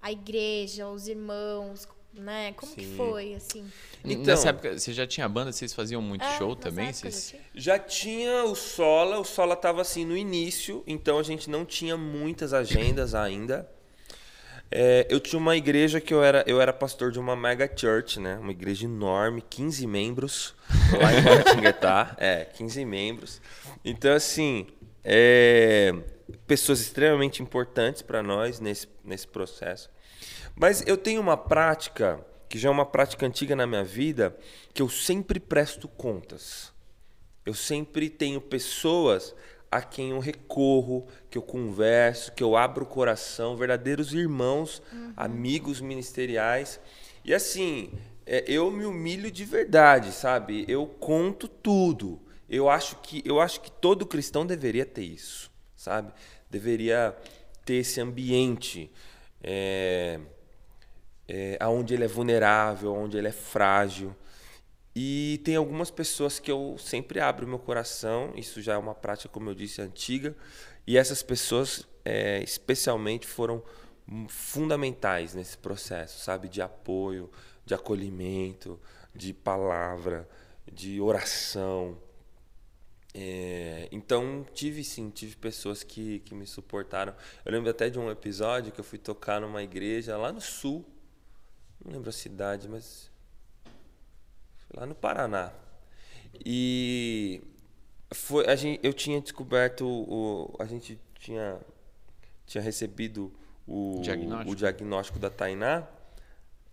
a igreja, os irmãos, né? Como Sim. que foi, assim? Então, Nessa época, você já tinha banda? Vocês faziam muito é, show também? Vocês... Já, tinha o Sola, o Sola estava assim no início, então a gente não tinha muitas agendas ainda. É, eu tinha uma igreja que eu era, eu era pastor de uma mega church, né? Uma igreja enorme, 15 membros, lá em Guaratinguetá. é, 15 membros. Então, assim, é, pessoas extremamente importantes para nós nesse, nesse processo. Mas eu tenho uma prática, que já é uma prática antiga na minha vida, que eu sempre presto contas. Eu sempre tenho pessoas a quem eu recorro, que eu converso, que eu abro o coração, verdadeiros irmãos, uhum. amigos ministeriais. E assim, é, eu me humilho de verdade, sabe? Eu conto tudo. Eu acho que eu acho que todo cristão deveria ter isso, sabe? Deveria ter esse ambiente é, é, onde ele é vulnerável, onde ele é frágil. E tem algumas pessoas que eu sempre abro meu coração, isso já é uma prática, como eu disse, antiga, e essas pessoas, é, especialmente, foram fundamentais nesse processo, sabe? De apoio, de acolhimento, de palavra, de oração. É, então, tive sim, tive pessoas que, que me suportaram. Eu lembro até de um episódio que eu fui tocar numa igreja lá no sul, não lembro a cidade, mas foi lá no Paraná. E foi, a gente, eu tinha descoberto, o, a gente tinha, tinha recebido o diagnóstico, o diagnóstico da Tainá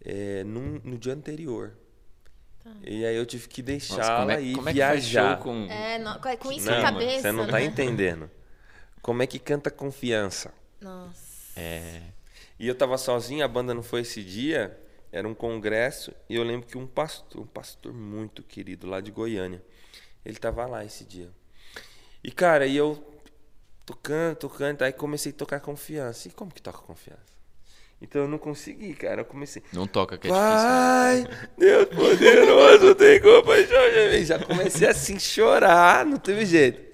é, no, no dia anterior. Tá. E aí eu tive que deixá-la é, e é viajar. com... É, não, com isso não, na cabeça. Você não tá né? entendendo. Como é que canta confiança? Nossa. É. E eu tava sozinho, a banda não foi esse dia, era um congresso, e eu lembro que um pastor, um pastor muito querido lá de Goiânia, ele tava lá esse dia. E cara, e eu tocando, tocando, aí comecei a tocar confiança. E como que toca confiança? Então eu não consegui, cara. Eu comecei. Não toca, que é Pai, difícil. Né? Deus poderoso, tem compaixão. Já comecei assim chorar, não teve jeito.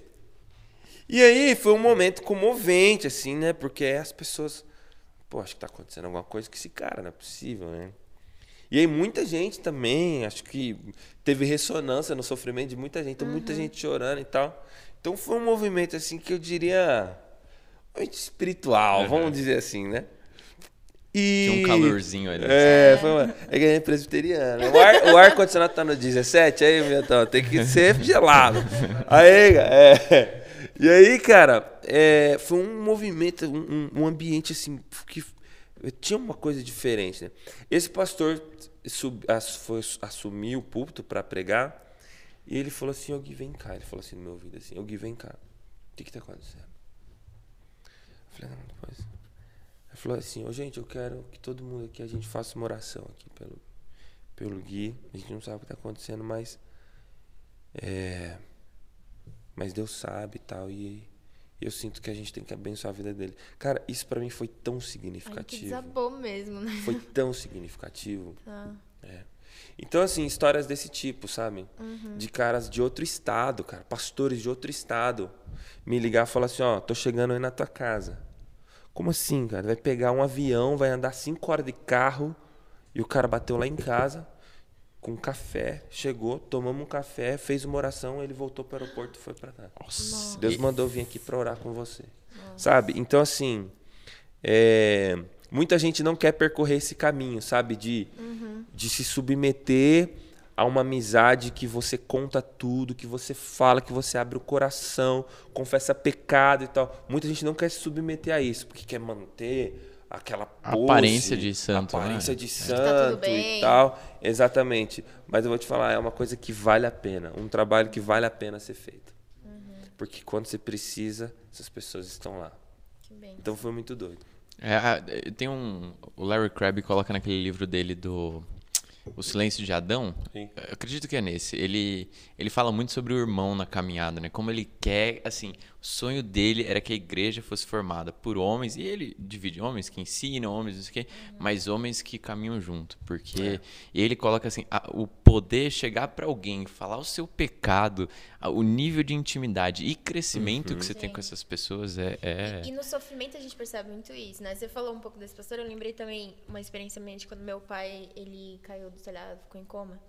E aí foi um momento comovente, assim, né? Porque as pessoas. Pô, acho que tá acontecendo alguma coisa com esse cara, não é possível, né? E aí muita gente também, acho que teve ressonância no sofrimento de muita gente, então, uhum. muita gente chorando e tal. Então foi um movimento assim que eu diria muito espiritual, uhum. vamos dizer assim, né? E... Tinha um calorzinho ali. É, foi uma... é que é presbiteriana. O ar, o ar condicionado tá no 17, aí, então, tem que ser gelado. Aí, é. E aí, cara, é, foi um movimento, um, um ambiente assim, que tinha uma coisa diferente, né? Esse pastor sub, as, foi, assumiu o púlpito para pregar e ele falou assim, Gui, vem cá. Ele falou assim no meu ouvido, assim, Gui, vem cá. O que que tá acontecendo? Eu falei, não, depois... Ele falou assim, ô gente, eu quero que todo mundo aqui, a gente faça uma oração aqui pelo, pelo Gui. A gente não sabe o que está acontecendo, mas. É, mas Deus sabe e tal. E eu sinto que a gente tem que abençoar a vida dele. Cara, isso para mim foi tão significativo. Ai, desabou mesmo, né? Foi tão significativo. Ah. É. Então, assim, histórias desse tipo, sabe? Uhum. De caras de outro estado, cara, pastores de outro estado, me ligar e falar assim: ó, tô chegando aí na tua casa. Como assim, cara? Vai pegar um avião, vai andar cinco horas de carro e o cara bateu lá em casa com café, chegou, tomamos um café, fez uma oração, ele voltou para o aeroporto e foi para cá. Nossa. Deus mandou vir aqui para orar com você. Nossa. Sabe? Então, assim, é, muita gente não quer percorrer esse caminho, sabe? De, uhum. de se submeter a uma amizade que você conta tudo, que você fala, que você abre o coração, confessa pecado e tal. Muita gente não quer se submeter a isso, porque quer manter aquela pose, aparência de santo, aparência né? de santo tá e tal. Exatamente. Mas eu vou te falar, é uma coisa que vale a pena, um trabalho que vale a pena ser feito. Uhum. Porque quando você precisa, essas pessoas estão lá. Então foi muito doido. É, tem um, o Larry Crabb coloca naquele livro dele do o Silêncio de Adão, Sim. acredito que é nesse. Ele, ele fala muito sobre o irmão na caminhada, né? Como ele quer, assim, o sonho dele era que a igreja fosse formada por homens, e ele divide homens que ensinam, homens, não sei o quê, uhum. mas homens que caminham junto. Porque é. ele coloca assim: a, o poder chegar para alguém, falar o seu pecado, a, o nível de intimidade e crescimento uhum. que você Sim. tem com essas pessoas é. é... E, e, no sofrimento a gente percebe muito isso, né? Você falou um pouco desse pastor, eu lembrei também uma experiência minha de quando meu pai ele caiu do telhado, ficou em coma.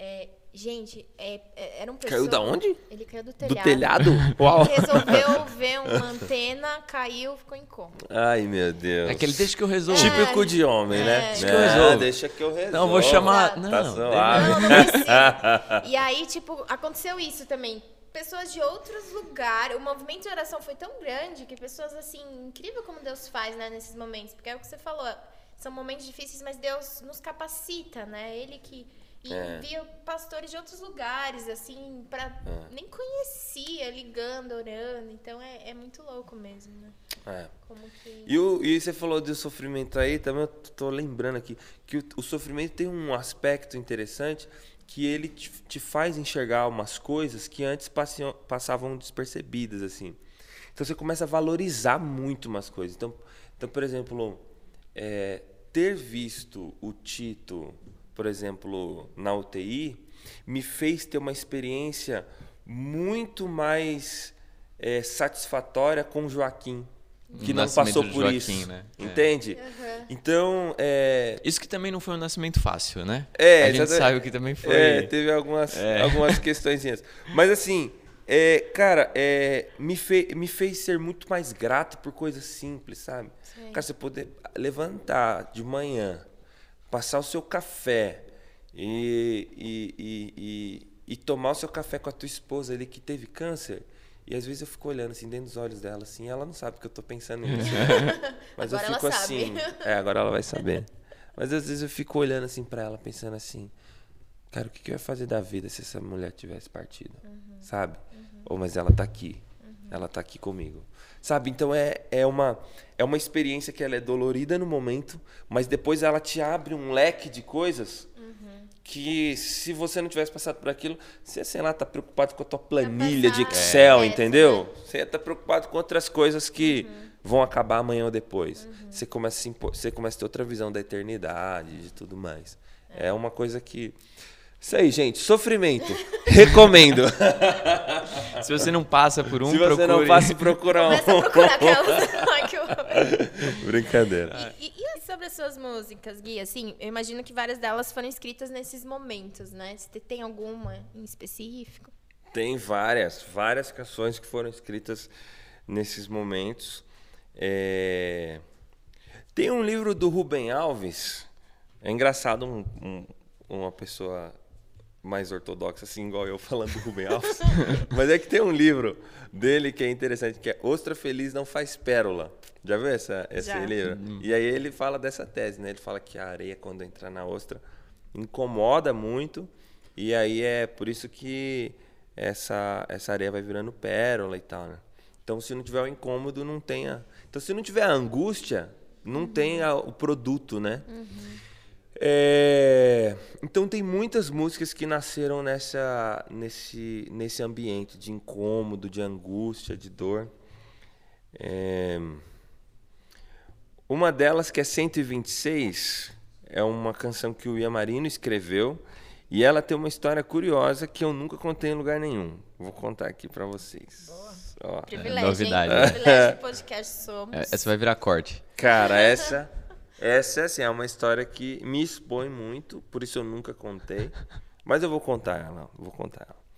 É, gente, é, é, era um pessoa... Caiu da onde? Ele caiu do telhado. Do telhado? Uau. Resolveu ver uma antena, caiu, ficou em coma. Ai, meu Deus. É aquele deixa que eu resolvo. Típico de homem, né? Deixa que eu resolvo. Deixa que eu resolvo. Não, vou chamar... Não, tá não, não, não E aí, tipo, aconteceu isso também pessoas de outros lugares. O movimento de oração foi tão grande que pessoas assim, incrível como Deus faz, né, nesses momentos, porque é o que você falou, são momentos difíceis, mas Deus nos capacita, né? Ele que e É. envia pastores de outros lugares, assim, pra. É. Nem conhecia, ligando, orando. Então é, é muito louco mesmo, né? É. Como que. E, o, e você falou do sofrimento aí, também eu tô lembrando aqui que o, o sofrimento tem um aspecto interessante que ele te, te faz enxergar umas coisas que antes passiam- passavam despercebidas, assim. Então você começa a valorizar muito umas coisas. Então, então por exemplo, é, ter visto o Tito, por exemplo, na UTI, me fez ter uma experiência muito mais é, satisfatória com o Joaquim, que O não passou por Joaquim, isso. né? É. Entende? Então, é, Isso que também não foi um nascimento fácil, né? É, a gente exatamente. sabe que também foi. É, teve algumas, É. algumas questõezinhas. Mas assim, é, cara, é, me, fe, me fez ser muito mais grato por coisas simples, sabe? Sim. Cara, você poder levantar de manhã, passar o seu café e, e, e, e, tomar o seu café com a tua esposa ali que teve câncer. E às vezes eu fico olhando assim dentro dos olhos dela, assim, ela não sabe que eu tô pensando nisso. Mas Agora eu fico assim. É, agora ela vai saber. Mas às vezes eu fico olhando assim pra ela, pensando assim, cara, o que, que eu ia fazer da vida se essa mulher tivesse partido? Sabe? Ou mas ela tá aqui. Ela tá aqui comigo. Sabe? Então é, é, uma, é uma experiência que ela é dolorida no momento, mas depois ela te abre um leque de coisas que se você não tivesse passado por aquilo, você, sei lá, tá preocupado com a tua planilha de Excel, é, entendeu? Você tá preocupado com outras coisas que vão acabar amanhã ou depois. Você, começa a se impor- você começa a ter outra visão da eternidade, de tudo mais. É uma coisa que. Isso aí, gente. Sofrimento. Recomendo. Se você não passa por um, Se você não procure. passa, procura um. Começa a procurar aquelas. Ai, que horror. Brincadeira. E, e- e sobre as suas músicas, Gui? Assim, eu imagino que várias delas foram escritas nesses momentos, né? Você tem alguma em específico? Tem várias, várias canções que foram escritas nesses momentos. É, Tem um livro do Rubem Alves. É engraçado um- um- uma pessoa mais ortodoxa, assim, igual eu falando do Rubem Alves. Mas é que tem um livro dele que é interessante, que é Ostra Feliz Não Faz Pérola. Já viu essa, esse Já. livro? E aí ele fala dessa tese, né? Ele fala que a areia, quando entra na ostra, incomoda muito. E aí é por isso que essa, essa areia vai virando pérola e tal, né? Então, se não tiver o incômodo, não tenha. Então, se não tiver a angústia, não tem a- o produto, né? É, Então, tem muitas músicas que nasceram nessa, nesse, nesse ambiente de incômodo, de angústia, de dor. É, Uma delas, que é 126, é uma canção que o Ian Marino escreveu. E ela tem uma história curiosa que eu nunca contei em lugar nenhum. Vou contar aqui pra vocês. Ó. Privilégio, novidade. hein? Privilégio podcast somos. É, Essa vai virar corte. Cara, essa, essa assim, é uma história que me expõe muito, por isso eu nunca contei. Mas eu vou contar ela, vou contar ela.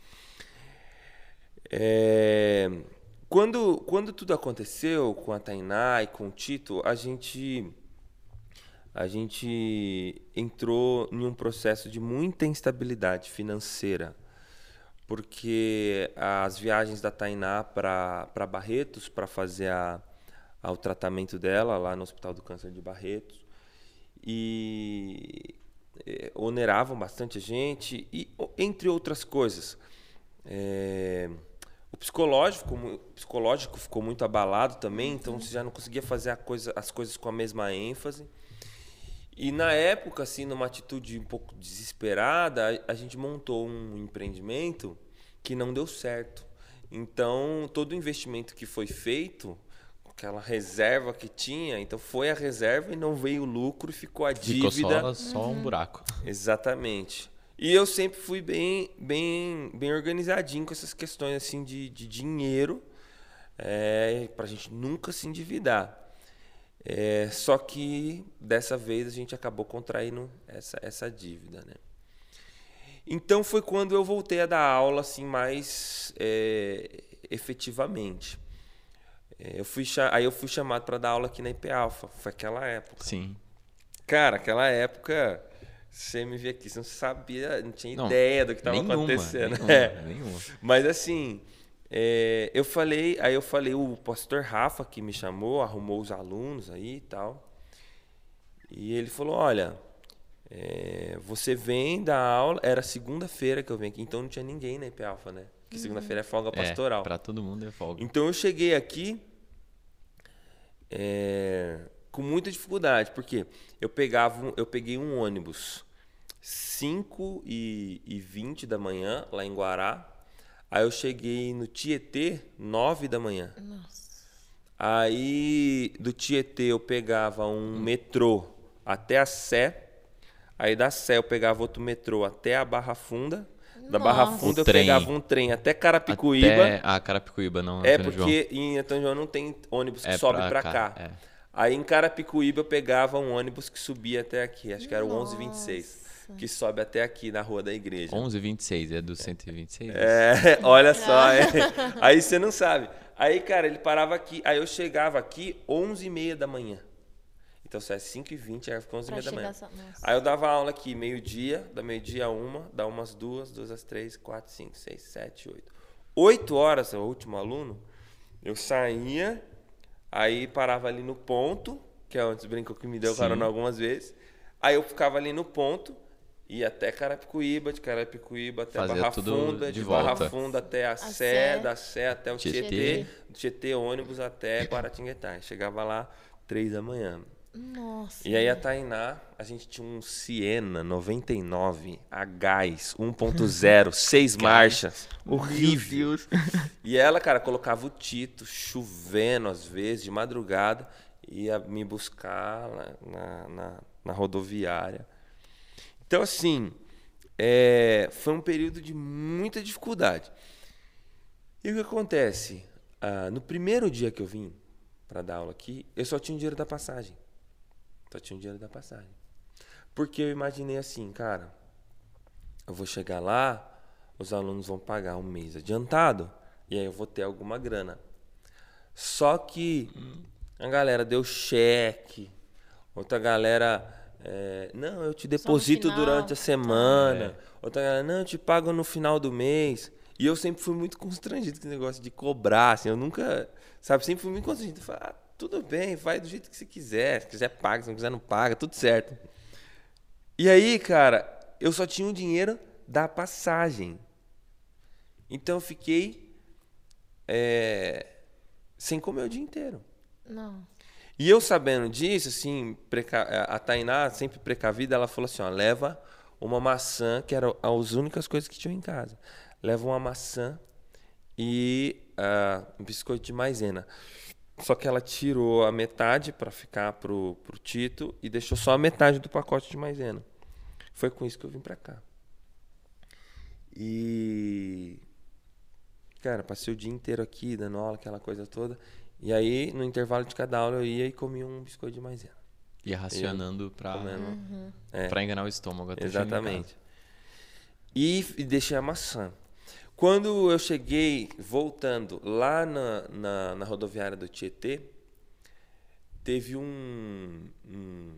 É, quando, quando tudo aconteceu com a Tainá e com o Tito, a gente a gente entrou em um processo de muita instabilidade financeira, porque as viagens da Tainá para Barretos para fazer a, a- o tratamento dela lá no Hospital do Câncer de Barretos e eh, oneravam bastante a gente e entre outras coisas é, o psicológico o psicológico ficou muito abalado também então você já não conseguia fazer coisa, as coisas com a mesma ênfase e na época, assim, numa atitude um pouco desesperada, a, a gente montou um empreendimento que não deu certo. Então, todo o investimento que foi feito, aquela reserva que tinha, então foi a reserva e não veio o lucro e ficou a Ficou dívida. só, só um buraco. Exatamente. E eu sempre fui bem, bem, bem organizadinho com essas questões assim de, de dinheiro, é, para a gente nunca se endividar. É, só que dessa vez a gente acabou contraindo essa, essa dívida, né? Então foi quando eu voltei a dar aula assim mais é, efetivamente. É, eu fui aí eu fui chamado para dar aula aqui na IP Alpha, foi aquela época. Sim. Cara, aquela época Você me vê aqui, você não sabia, não tinha Não, ideia do que estava acontecendo. nenhuma, É. nenhuma. Mas assim, é, eu falei, aí eu falei, o pastor Rafa que me chamou, arrumou os alunos aí e tal. E ele falou, olha, é, você vem da aula, era segunda-feira que eu vim aqui, então não tinha ninguém na IP Alpha, né? Porque segunda-feira é folga pastoral. É, pra todo mundo é folga. Então eu cheguei aqui é, com muita dificuldade, porque eu pegava, eu peguei um ônibus 5 e, e 20 da manhã lá em Guará. Aí eu cheguei no Tietê 9 da manhã. Nossa. Aí do Tietê eu pegava um metrô até a Sé. Aí da Sé eu pegava outro metrô até a Barra Funda. Da Barra. Funda O eu trem. pegava um trem até Carapicuíba. Até a Carapicuíba, não É João. porque em Antônio João não tem ônibus que É sobe pra pra cá, cá. é. Aí em Carapicuíba eu pegava um ônibus que subia até aqui, acho que era o 1126, que sobe até aqui na rua da igreja. 11h26, é do 126? É, olha só, é. aí você não sabe. Aí, cara, ele parava aqui, aí eu chegava aqui 11h30 da manhã. Então, se é 5h20, aí ficou 11h30 da Pra manhã. chegar só-. Aí eu dava aula aqui meio-dia, da meio-dia a uma, dá umas duas, duas às três, quatro, cinco, seis, sete, oito. Oito horas, o último aluno, eu saía, aí parava ali no ponto, que é onde brincou que me deu Sim. carona algumas vezes. Aí eu ficava ali no ponto, ia até Carapicuíba, de Carapicuíba até Fazia Barra tudo Funda, de de, volta. Barra Funda até a, Sé, Sé. da Sé até o Tietê. Tietê, do Tietê ônibus até Guaratinguetá. Chegava lá três da manhã. Nossa. E aí a Tainá, a gente tinha um Siena 99 a gás 1.0, seis marchas, horrível. E ela, cara, colocava o Tito chovendo às vezes de madrugada, ia me buscar lá na, na, na rodoviária. Então assim, é, foi um período de muita dificuldade. E o que acontece? Ah, no primeiro dia que eu vim para dar aula aqui, eu só tinha o dinheiro da passagem. Só tinha o dinheiro da passagem. Porque eu imaginei assim, cara, eu vou chegar lá, os alunos vão pagar um mês adiantado, e aí eu vou ter alguma grana. Só que a galera deu cheque, outra galera. é, não, eu te deposito final. durante a semana. Outra galera, não, eu te pago no final do mês. E eu sempre fui muito constrangido com esse negócio de cobrar, assim, eu nunca, sabe, sempre fui muito constrangido. Eu falei, ah, tudo bem, vai do jeito que você quiser, se quiser paga, se não quiser não paga, tudo certo. E aí, cara, eu só tinha o dinheiro da passagem. Então eu fiquei é, sem comer o dia inteiro. Não. E eu sabendo disso, assim, a Tainá, sempre precavida, ela falou assim, ó, leva uma maçã, que eram as únicas coisas que tinham em casa. Leva uma maçã e ah, um biscoito de maisena. Só que ela tirou a metade para ficar pro, pro Tito e deixou só a metade do pacote de maisena. Foi com isso que eu vim pra cá. E Cara, passei o dia inteiro aqui, dando aula, aquela coisa toda. E aí, no intervalo de cada aula, eu ia e comia um biscoito de maisena. Ia racionando pra, Comendo. É. pra enganar o estômago. até Exatamente. E, e deixei a maçã. Quando eu cheguei, voltando lá na, na, na rodoviária do Tietê, teve um, um,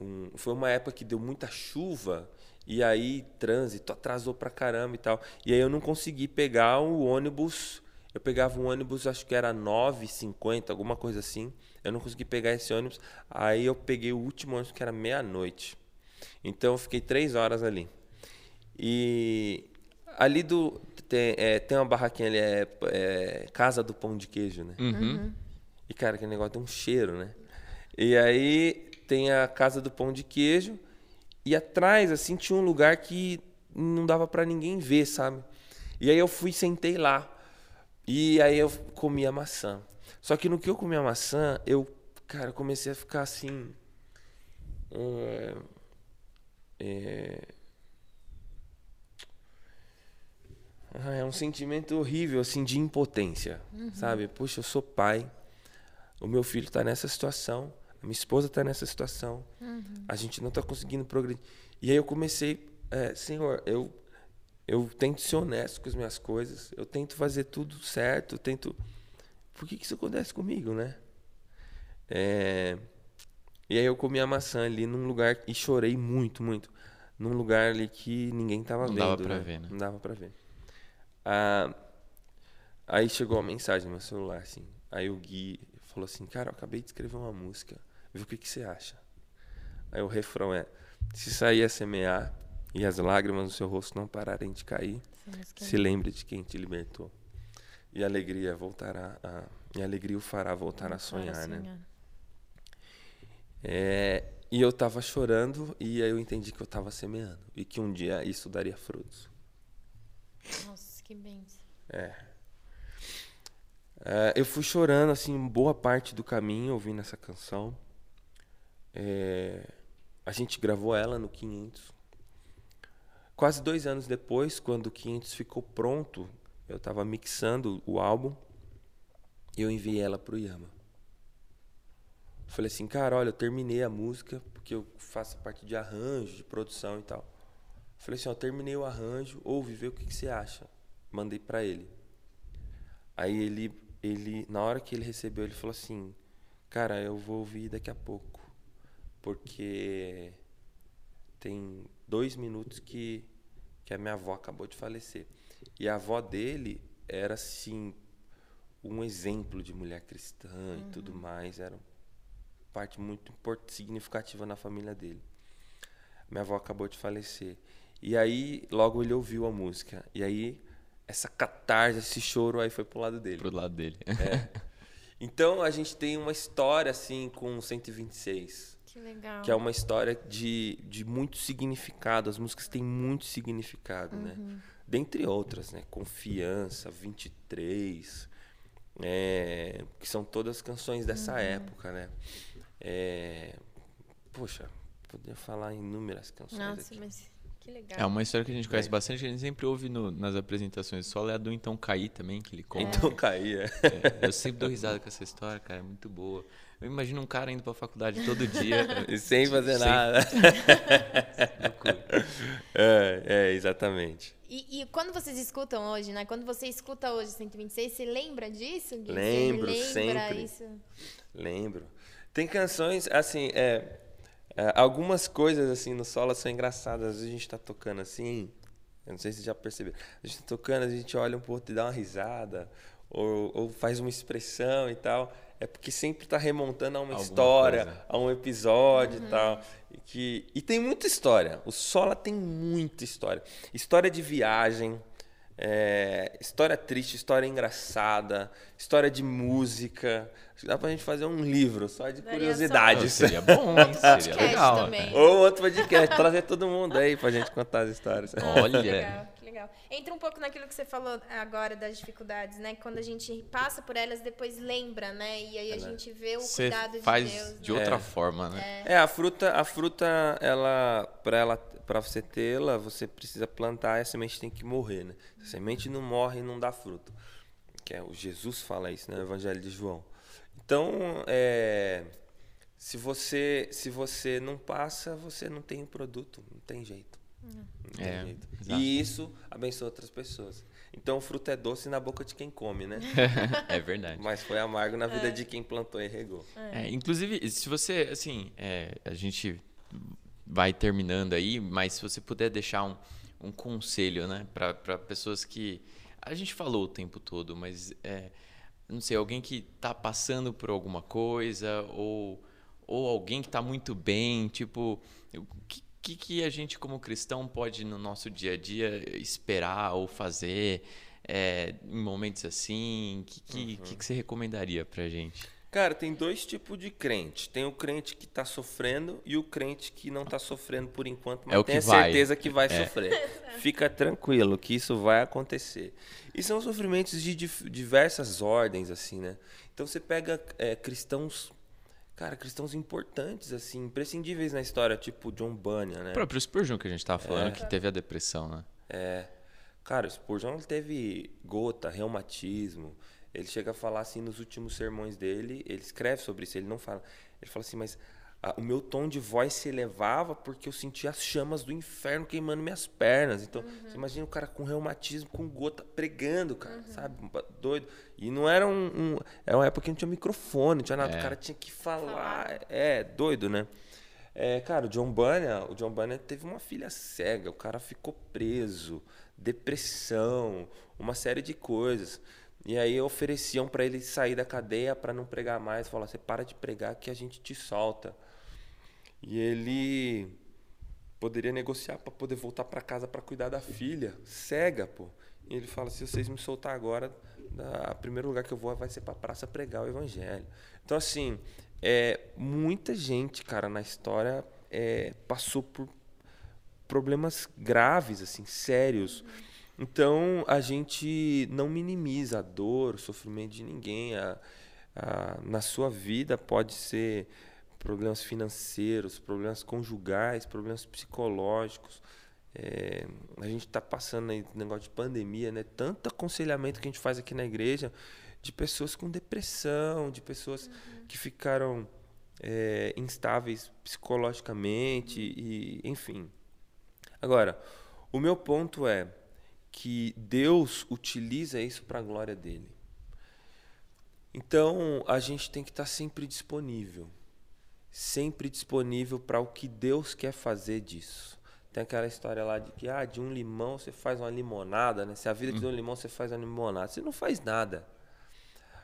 um- Foi uma época que deu muita chuva e aí trânsito atrasou pra caramba e tal. E aí eu não consegui pegar o ônibus. Eu pegava um ônibus, acho que era 9h50, alguma coisa assim. Eu não consegui pegar esse ônibus. Aí eu peguei o último ônibus que era meia-noite. Então eu fiquei três horas ali. E ali do. Tem, é, tem uma barraquinha ali, é, é Casa do Pão de Queijo, né? Uhum. E, cara, aquele negócio tem um cheiro, né? E aí tem a Casa do Pão de Queijo. E atrás, assim, tinha um lugar que não dava pra ninguém ver, sabe? E aí eu fui e sentei lá. E aí eu comi a maçã. Só que no que eu comi a maçã, eu, cara, comecei a ficar assim. é, é, ah, é um sentimento horrível, assim, de impotência, sabe? Puxa, eu sou pai, o meu filho está nessa situação, a minha esposa está nessa situação, a gente não está conseguindo progredir. E aí eu comecei, é, Senhor, eu, eu tento ser honesto com as minhas coisas, eu tento fazer tudo certo, eu tento... Por que, que isso acontece comigo, né? É, E aí eu comi a maçã ali num lugar e chorei muito, muito. Num lugar ali que ninguém tava Não vendo. dava pra né? ver, né? Não dava pra ver. Ah, aí chegou a mensagem no meu celular, assim. Aí o Gui falou assim, cara, eu acabei de escrever uma música. Vê o que, que você acha. Aí o refrão é, se sair a semear e as lágrimas no seu rosto não pararem de cair, é se lembre de quem te libertou. E a alegria voltará a, e a alegria o fará voltar a sonhar, né? sonhar. É, e eu tava chorando e aí eu entendi que eu tava semeando e que um dia isso daria frutos. Nossa, que bênção. É. É, eu fui chorando assim boa parte do caminho ouvindo essa canção. É, a gente gravou ela no 500. Quase dois anos depois, quando o 500 ficou pronto, eu estava mixando o álbum eu enviei ela pro Yama. Falei assim, cara, olha, eu terminei a música porque eu faço parte de arranjo, de produção e tal. Falei assim, ó, terminei o arranjo, ouve, vê o que, que você acha. Mandei pra ele. Aí ele, ele, na hora que ele recebeu, ele falou assim, cara, eu vou ouvir daqui a pouco, porque tem dois minutos que, que a minha avó acabou de falecer. E a avó dele era, assim, um exemplo de mulher cristã e tudo mais, era parte muito significativa na família dele. Minha avó acabou de falecer. E aí, logo ele ouviu a música. E aí, essa catarse, esse choro aí foi pro lado dele. Pro lado dele. Então, a gente tem uma história, assim, com 126. Que legal. Que é uma história de, de muito significado. As músicas têm muito significado, né? Dentre outras, né? Confiança, 23, é, que são todas canções dessa época, né? É, poxa, podia falar inúmeras canções Nossa, aqui. mas que legal. É uma história que a gente conhece É. bastante, que a gente sempre ouve no- nas apresentações. Só é a do Então Caí também, que ele conta. Então caía. É, eu sempre dou risada com essa história, cara, é muito boa. Eu imagino um cara indo pra faculdade todo dia. E sem fazer Sem- nada. É, é, exatamente. E, e quando vocês escutam hoje, né? Quando você escuta hoje 126, você lembra disso? Gui? Lembro, lembra sempre. isso? Lembro. Tem canções, assim, é, é, algumas coisas assim no solo são engraçadas. Às vezes a gente tá tocando assim, eu não sei se você já percebeu. A gente tá tocando, a gente olha um pro outro e dá uma risada, ou, ou faz uma expressão e tal. É porque sempre tá remontando a uma Alguma história, coisa. a um episódio e tal. E, que, e tem muita história. O Sola tem muita história. História de viagem, é, história triste, história engraçada, história de música. Acho que dá pra gente fazer um livro só de Daria curiosidades. seria bom, hein? Seria legal. também. Ou outro podcast, trazer todo mundo aí pra gente contar as histórias. Olha. Legal. Entra um pouco naquilo que você falou agora das dificuldades, né? Quando a gente passa por elas, depois lembra, né? E aí a gente vê o Você cuidado faz de Deus. de né? outra forma, né? É, a fruta, a fruta, ela, para ela, para você tê-la, você precisa plantar e a semente tem que morrer, né? Se a semente não morre, não dá fruto. Que é o Jesus fala isso, né? No Evangelho de João. Então, é, se você, se você não passa, você não tem o produto, não tem jeito. É, jeito. E isso abençoa outras pessoas. Então, o fruto é doce na boca de quem come, né? É verdade. Mas foi amargo na vida de quem plantou e regou. É, inclusive, se você, assim, é, a gente vai terminando aí, mas se você puder deixar um, um conselho, né, para pessoas que a gente falou o tempo todo, mas é, não sei, alguém que tá passando por alguma coisa ou ou alguém que tá muito bem, tipo, o que, que que a gente como cristão pode no nosso dia a dia esperar ou fazer é, em momentos assim? O que, que, que, que você recomendaria pra gente? Cara, tem dois tipos de crente. Tem o crente que tá sofrendo e o crente que não tá sofrendo por enquanto, mas É o tem que a certeza que vai É. sofrer. Fica tranquilo que isso vai acontecer. E são sofrimentos de diversas ordens, assim, né? Então você pega é, cristãos, cara, cristãos importantes, assim, imprescindíveis na história, tipo John Bunyan, né? O próprio Spurgeon que a gente tava falando, É. que teve a depressão, né? É. Cara, o Spurgeon ele teve gota, reumatismo. Ele chega a falar assim nos últimos sermões dele, ele escreve sobre isso, ele não fala. Ele fala assim, mas o meu tom de voz se elevava porque eu sentia as chamas do inferno queimando minhas pernas. Então, você imagina o cara com reumatismo, com gota, pregando, cara, sabe? Doido. E não era um, um- Era uma época que não tinha microfone, não tinha nada. É. O cara tinha que falar. É, doido, né? É, cara, o John Bunyan, o John Bunyan teve uma filha cega, o cara ficou preso, depressão, uma série de coisas. E aí ofereciam para ele sair da cadeia para não pregar mais, falar, você para de pregar que a gente te solta. E ele poderia negociar para poder voltar para casa para cuidar da filha, cega, pô. E ele fala: se vocês me soltar agora, o primeiro lugar que eu vou vai ser para praça pregar o evangelho. Então, assim, é, muita gente, cara, na história é, passou por problemas graves, assim, sérios. Então, a gente não minimiza a dor, o sofrimento de ninguém. A, a, na sua vida pode ser problemas financeiros, problemas conjugais, problemas psicológicos. É, a gente está passando aí negócio de pandemia, né? Tanto aconselhamento que a gente faz aqui na igreja de pessoas com depressão, de pessoas que ficaram é, instáveis psicologicamente e enfim. Agora, o meu ponto é que Deus utiliza isso para a glória dele. Então, a gente tem que estar sempre disponível. Sempre disponível para o que Deus quer fazer disso. Tem aquela história lá de que ah, de um limão você faz uma limonada, né? Se a vida te deu um limão, você faz uma limonada. Você não faz nada.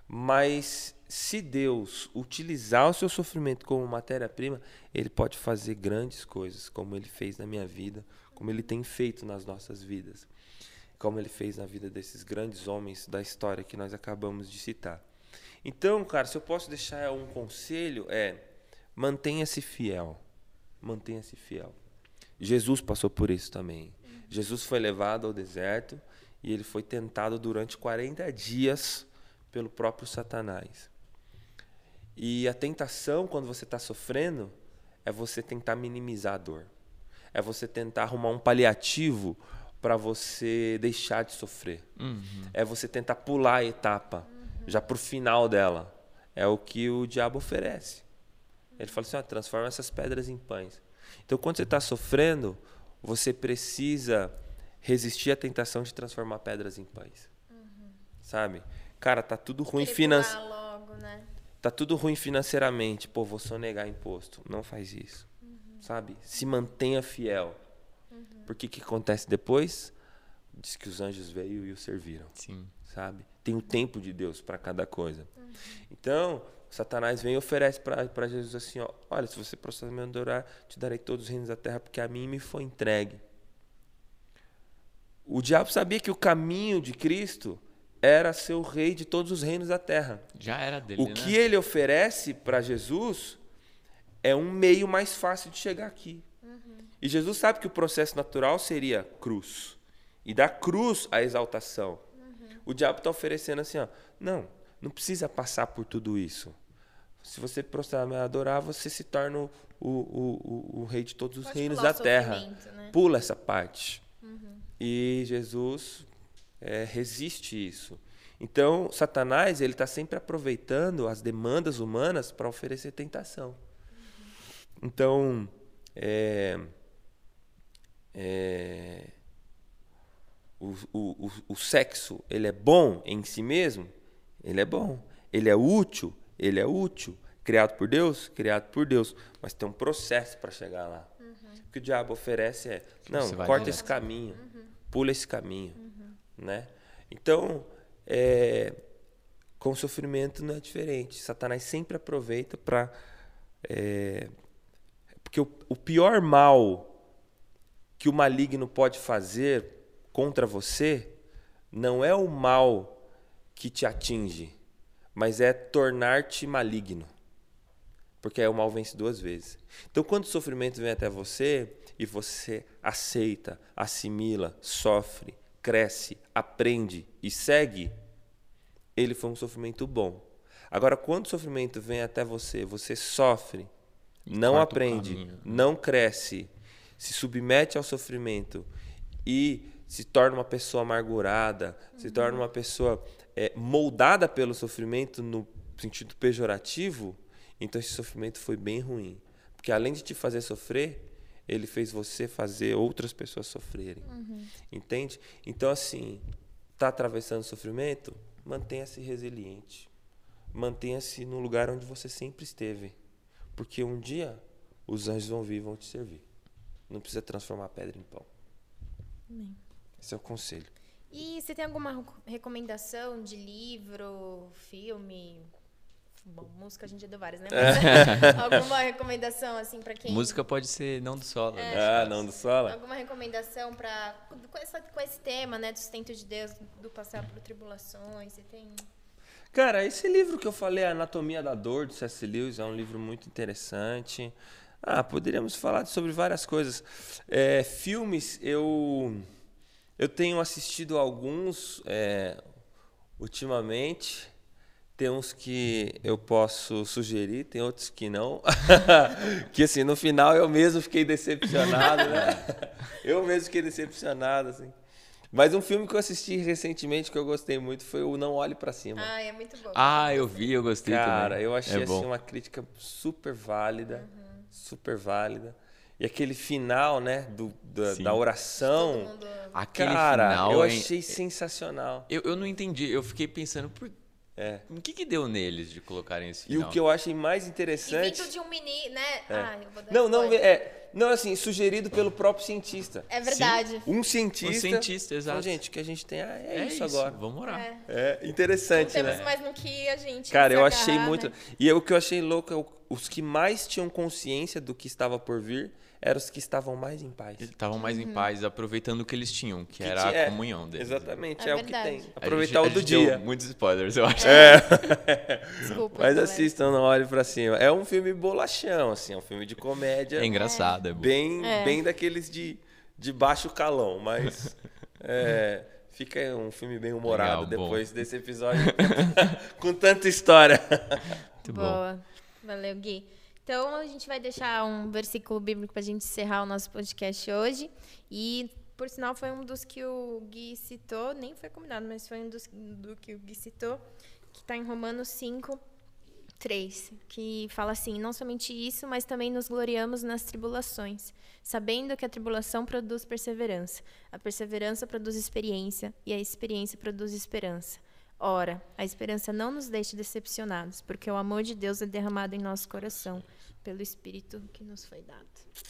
Mas se Deus utilizar o seu sofrimento como matéria-prima, ele pode fazer grandes coisas, como ele fez na minha vida, como ele tem feito nas nossas vidas, como ele fez na vida desses grandes homens da história que nós acabamos de citar. Então, cara, se eu posso deixar um conselho é mantenha-se fiel. Mantenha-se fiel. Jesus passou por isso também. Jesus foi levado ao deserto e ele foi tentado durante 40 dias pelo próprio Satanás. E a tentação, quando você está sofrendo, é você tentar minimizar a dor. É você tentar arrumar um paliativo para você deixar de sofrer. Uhum. É você tentar pular a etapa, já para o final dela. É o que o diabo oferece. Ele fala assim: ó, transforma essas pedras em pães. Então, quando você está sofrendo, você precisa resistir à tentação de transformar pedras em pães. Sabe? Cara, tá tudo ruim financeiramente. né? Tá tudo ruim financeiramente. Pô, vou sonegar imposto. Não faz isso. Sabe? Se mantenha fiel. Porque o que acontece depois? Diz que os anjos veio e o serviram. Sim. Sabe? Tem o tempo de Deus para cada coisa. Então, Satanás vem e oferece para Jesus assim: ó, olha, se você processar me adorar, te darei todos os reinos da terra, porque a mim me foi entregue. O diabo sabia que o caminho de Cristo era ser o rei de todos os reinos da terra. Já era dele, O né? que ele oferece para Jesus é um meio mais fácil de chegar aqui. E Jesus sabe que o processo natural seria cruz. E da cruz a exaltação. O diabo está oferecendo assim, ó, não, não precisa passar por tudo isso. Se você prostrar me adorar, você se torna o, o, o, o rei de todos os Pode reinos da terra. né? Pula essa parte. E Jesus é, resiste isso. Então, Satanás ele está sempre aproveitando as demandas humanas para oferecer tentação. Então, é, é, o, o, o, o sexo ele é bom em si mesmo? Ele é bom. Ele é útil? Ele é útil. Criado por Deus? Criado por Deus. Mas tem um processo para chegar lá. O que o diabo oferece é: não, você vai corta direto. esse caminho, pula esse caminho. Né? Então, é, com o sofrimento não é diferente. Satanás sempre aproveita para. porque o, o pior mal que o maligno pode fazer contra você não é o mal que te atinge, mas é tornar-te maligno. Porque aí o mal vence duas vezes. Então, quando o sofrimento vem até você e você aceita, assimila, sofre, cresce, aprende e segue, ele foi um sofrimento bom. Agora, quando o sofrimento vem até você, você sofre, não aprende, caminho. não cresce, se submete ao sofrimento e se torna uma pessoa amargurada, se torna uma pessoa é, moldada pelo sofrimento no sentido pejorativo, então esse sofrimento foi bem ruim. Porque além de te fazer sofrer, ele fez você fazer outras pessoas sofrerem. Entende? Então, assim, tá atravessando sofrimento? Mantenha-se resiliente. Mantenha-se no lugar onde você sempre esteve. Porque um dia os anjos vão vir e vão te servir. Não precisa transformar a pedra em pão. Esse é o conselho. E você tem alguma reco- recomendação de livro, filme? Bom, música a gente já deu várias, né? Mas, alguma recomendação, assim, pra quem... Música pode ser não do solo. né? Ah, não do sola? Alguma recomendação pra... Com, essa- com esse tema, né? Do sustento de Deus, do passar por tribulações, você tem... Cara, esse livro que eu falei, Anatomia da Dor, do C.S. Lewis, é um livro muito interessante. Ah, poderíamos falar sobre várias coisas. É, filmes, eu, eu tenho assistido alguns é, ultimamente. Tem uns que eu posso sugerir, tem outros que não. que assim, no final eu mesmo fiquei decepcionado, né? Eu mesmo fiquei decepcionado, assim. Mas um filme que eu assisti recentemente que eu gostei muito foi o Não Olhe Pra Cima. Ah, é muito bom. Ah, eu vi, eu gostei Cara, também. eu achei é assim uma crítica super válida, super válida. E aquele final, né, do, da, Sim. da oração, mundo... Aquele cara, final, eu hein? achei sensacional. Eu, eu não entendi, eu fiquei pensando, por... É. o que que deu neles de colocarem esse E final? o que eu achei mais E interessante... vindo de um menino, né? Ah, eu vou dar Não, não, é, não assim, sugerido pelo próprio cientista. É verdade. Um cientista. Um cientista, exato. Falou, gente, o que a gente tem é, é É isso, agora. Vamos orar. É. É interessante, Temos né? mais no que a gente Cara, eu agarrar, achei muito. né? E o que eu achei louco é os que mais tinham consciência do que estava por vir eram os que estavam mais em paz. Eles estavam mais Uhum. em paz, aproveitando o que eles tinham, que, Que era a é, comunhão deles. Exatamente, É é, o que tem. A gente- Aproveitar a o do gente deu dia. Muitos spoilers, eu acho. Desculpa. Mas assistam, não olhe pra cima. É um filme bolachão, assim, é um filme de comédia. É engraçado, é bom. Bem, É. bem daqueles de, de baixo calão, mas é, fica um filme bem humorado Legal, bom. depois desse episódio com tanta história. Muito bom. Boa. Valeu, Gui. Então, a gente vai deixar um versículo bíblico para a gente encerrar o nosso podcast hoje. E, por sinal, foi um dos que o Gui citou, nem foi combinado, mas foi um dos do que o Gui citou, que está em Romanos 5, 3, que fala assim: Não somente isso, mas também nos gloriamos nas tribulações, sabendo que a tribulação produz perseverança, a perseverança produz experiência, e a experiência produz esperança. Ora, a esperança não nos deixe decepcionados, porque o amor de Deus é derramado em nosso coração pelo Espírito que nos foi dado.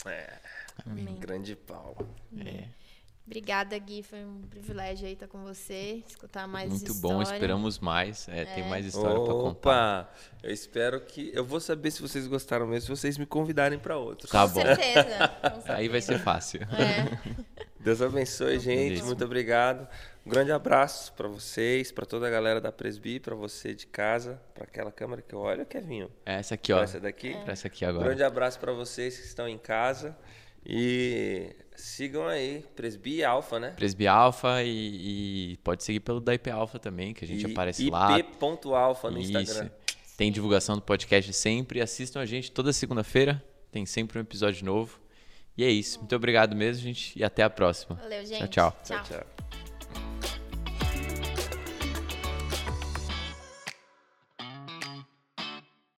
É, Amém. grande pau. É, Obrigada, Gui. Foi um privilégio aí estar com você, escutar mais muito história. bom, esperamos mais. É, Tem mais história pra contar. Opa! Eu espero que. Eu vou saber se vocês gostaram mesmo, se vocês me convidarem para outros. Tá Com bom. certeza. com Aí vai certeza. ser fácil. É. Deus abençoe, gente. Muito obrigado. Um grande abraço para vocês, para toda a galera da Presbi, para você de casa, para aquela câmera que eu olho, Kevinho. É Essa aqui, ó. Pra essa daqui. Pra essa aqui Um agora. grande abraço para vocês que estão em casa e sigam aí Presbi Alfa, né? Presbi Alpha e, e pode seguir pelo da IP Alpha também, que a gente E aparece lá. ip.alfa no Isso. Instagram. Tem divulgação do podcast sempre. Assistam a gente toda segunda-feira. Tem sempre um episódio novo. E é isso. Muito obrigado mesmo, gente. E até a próxima. Valeu, gente. Tchau, tchau. Tchau, tchau.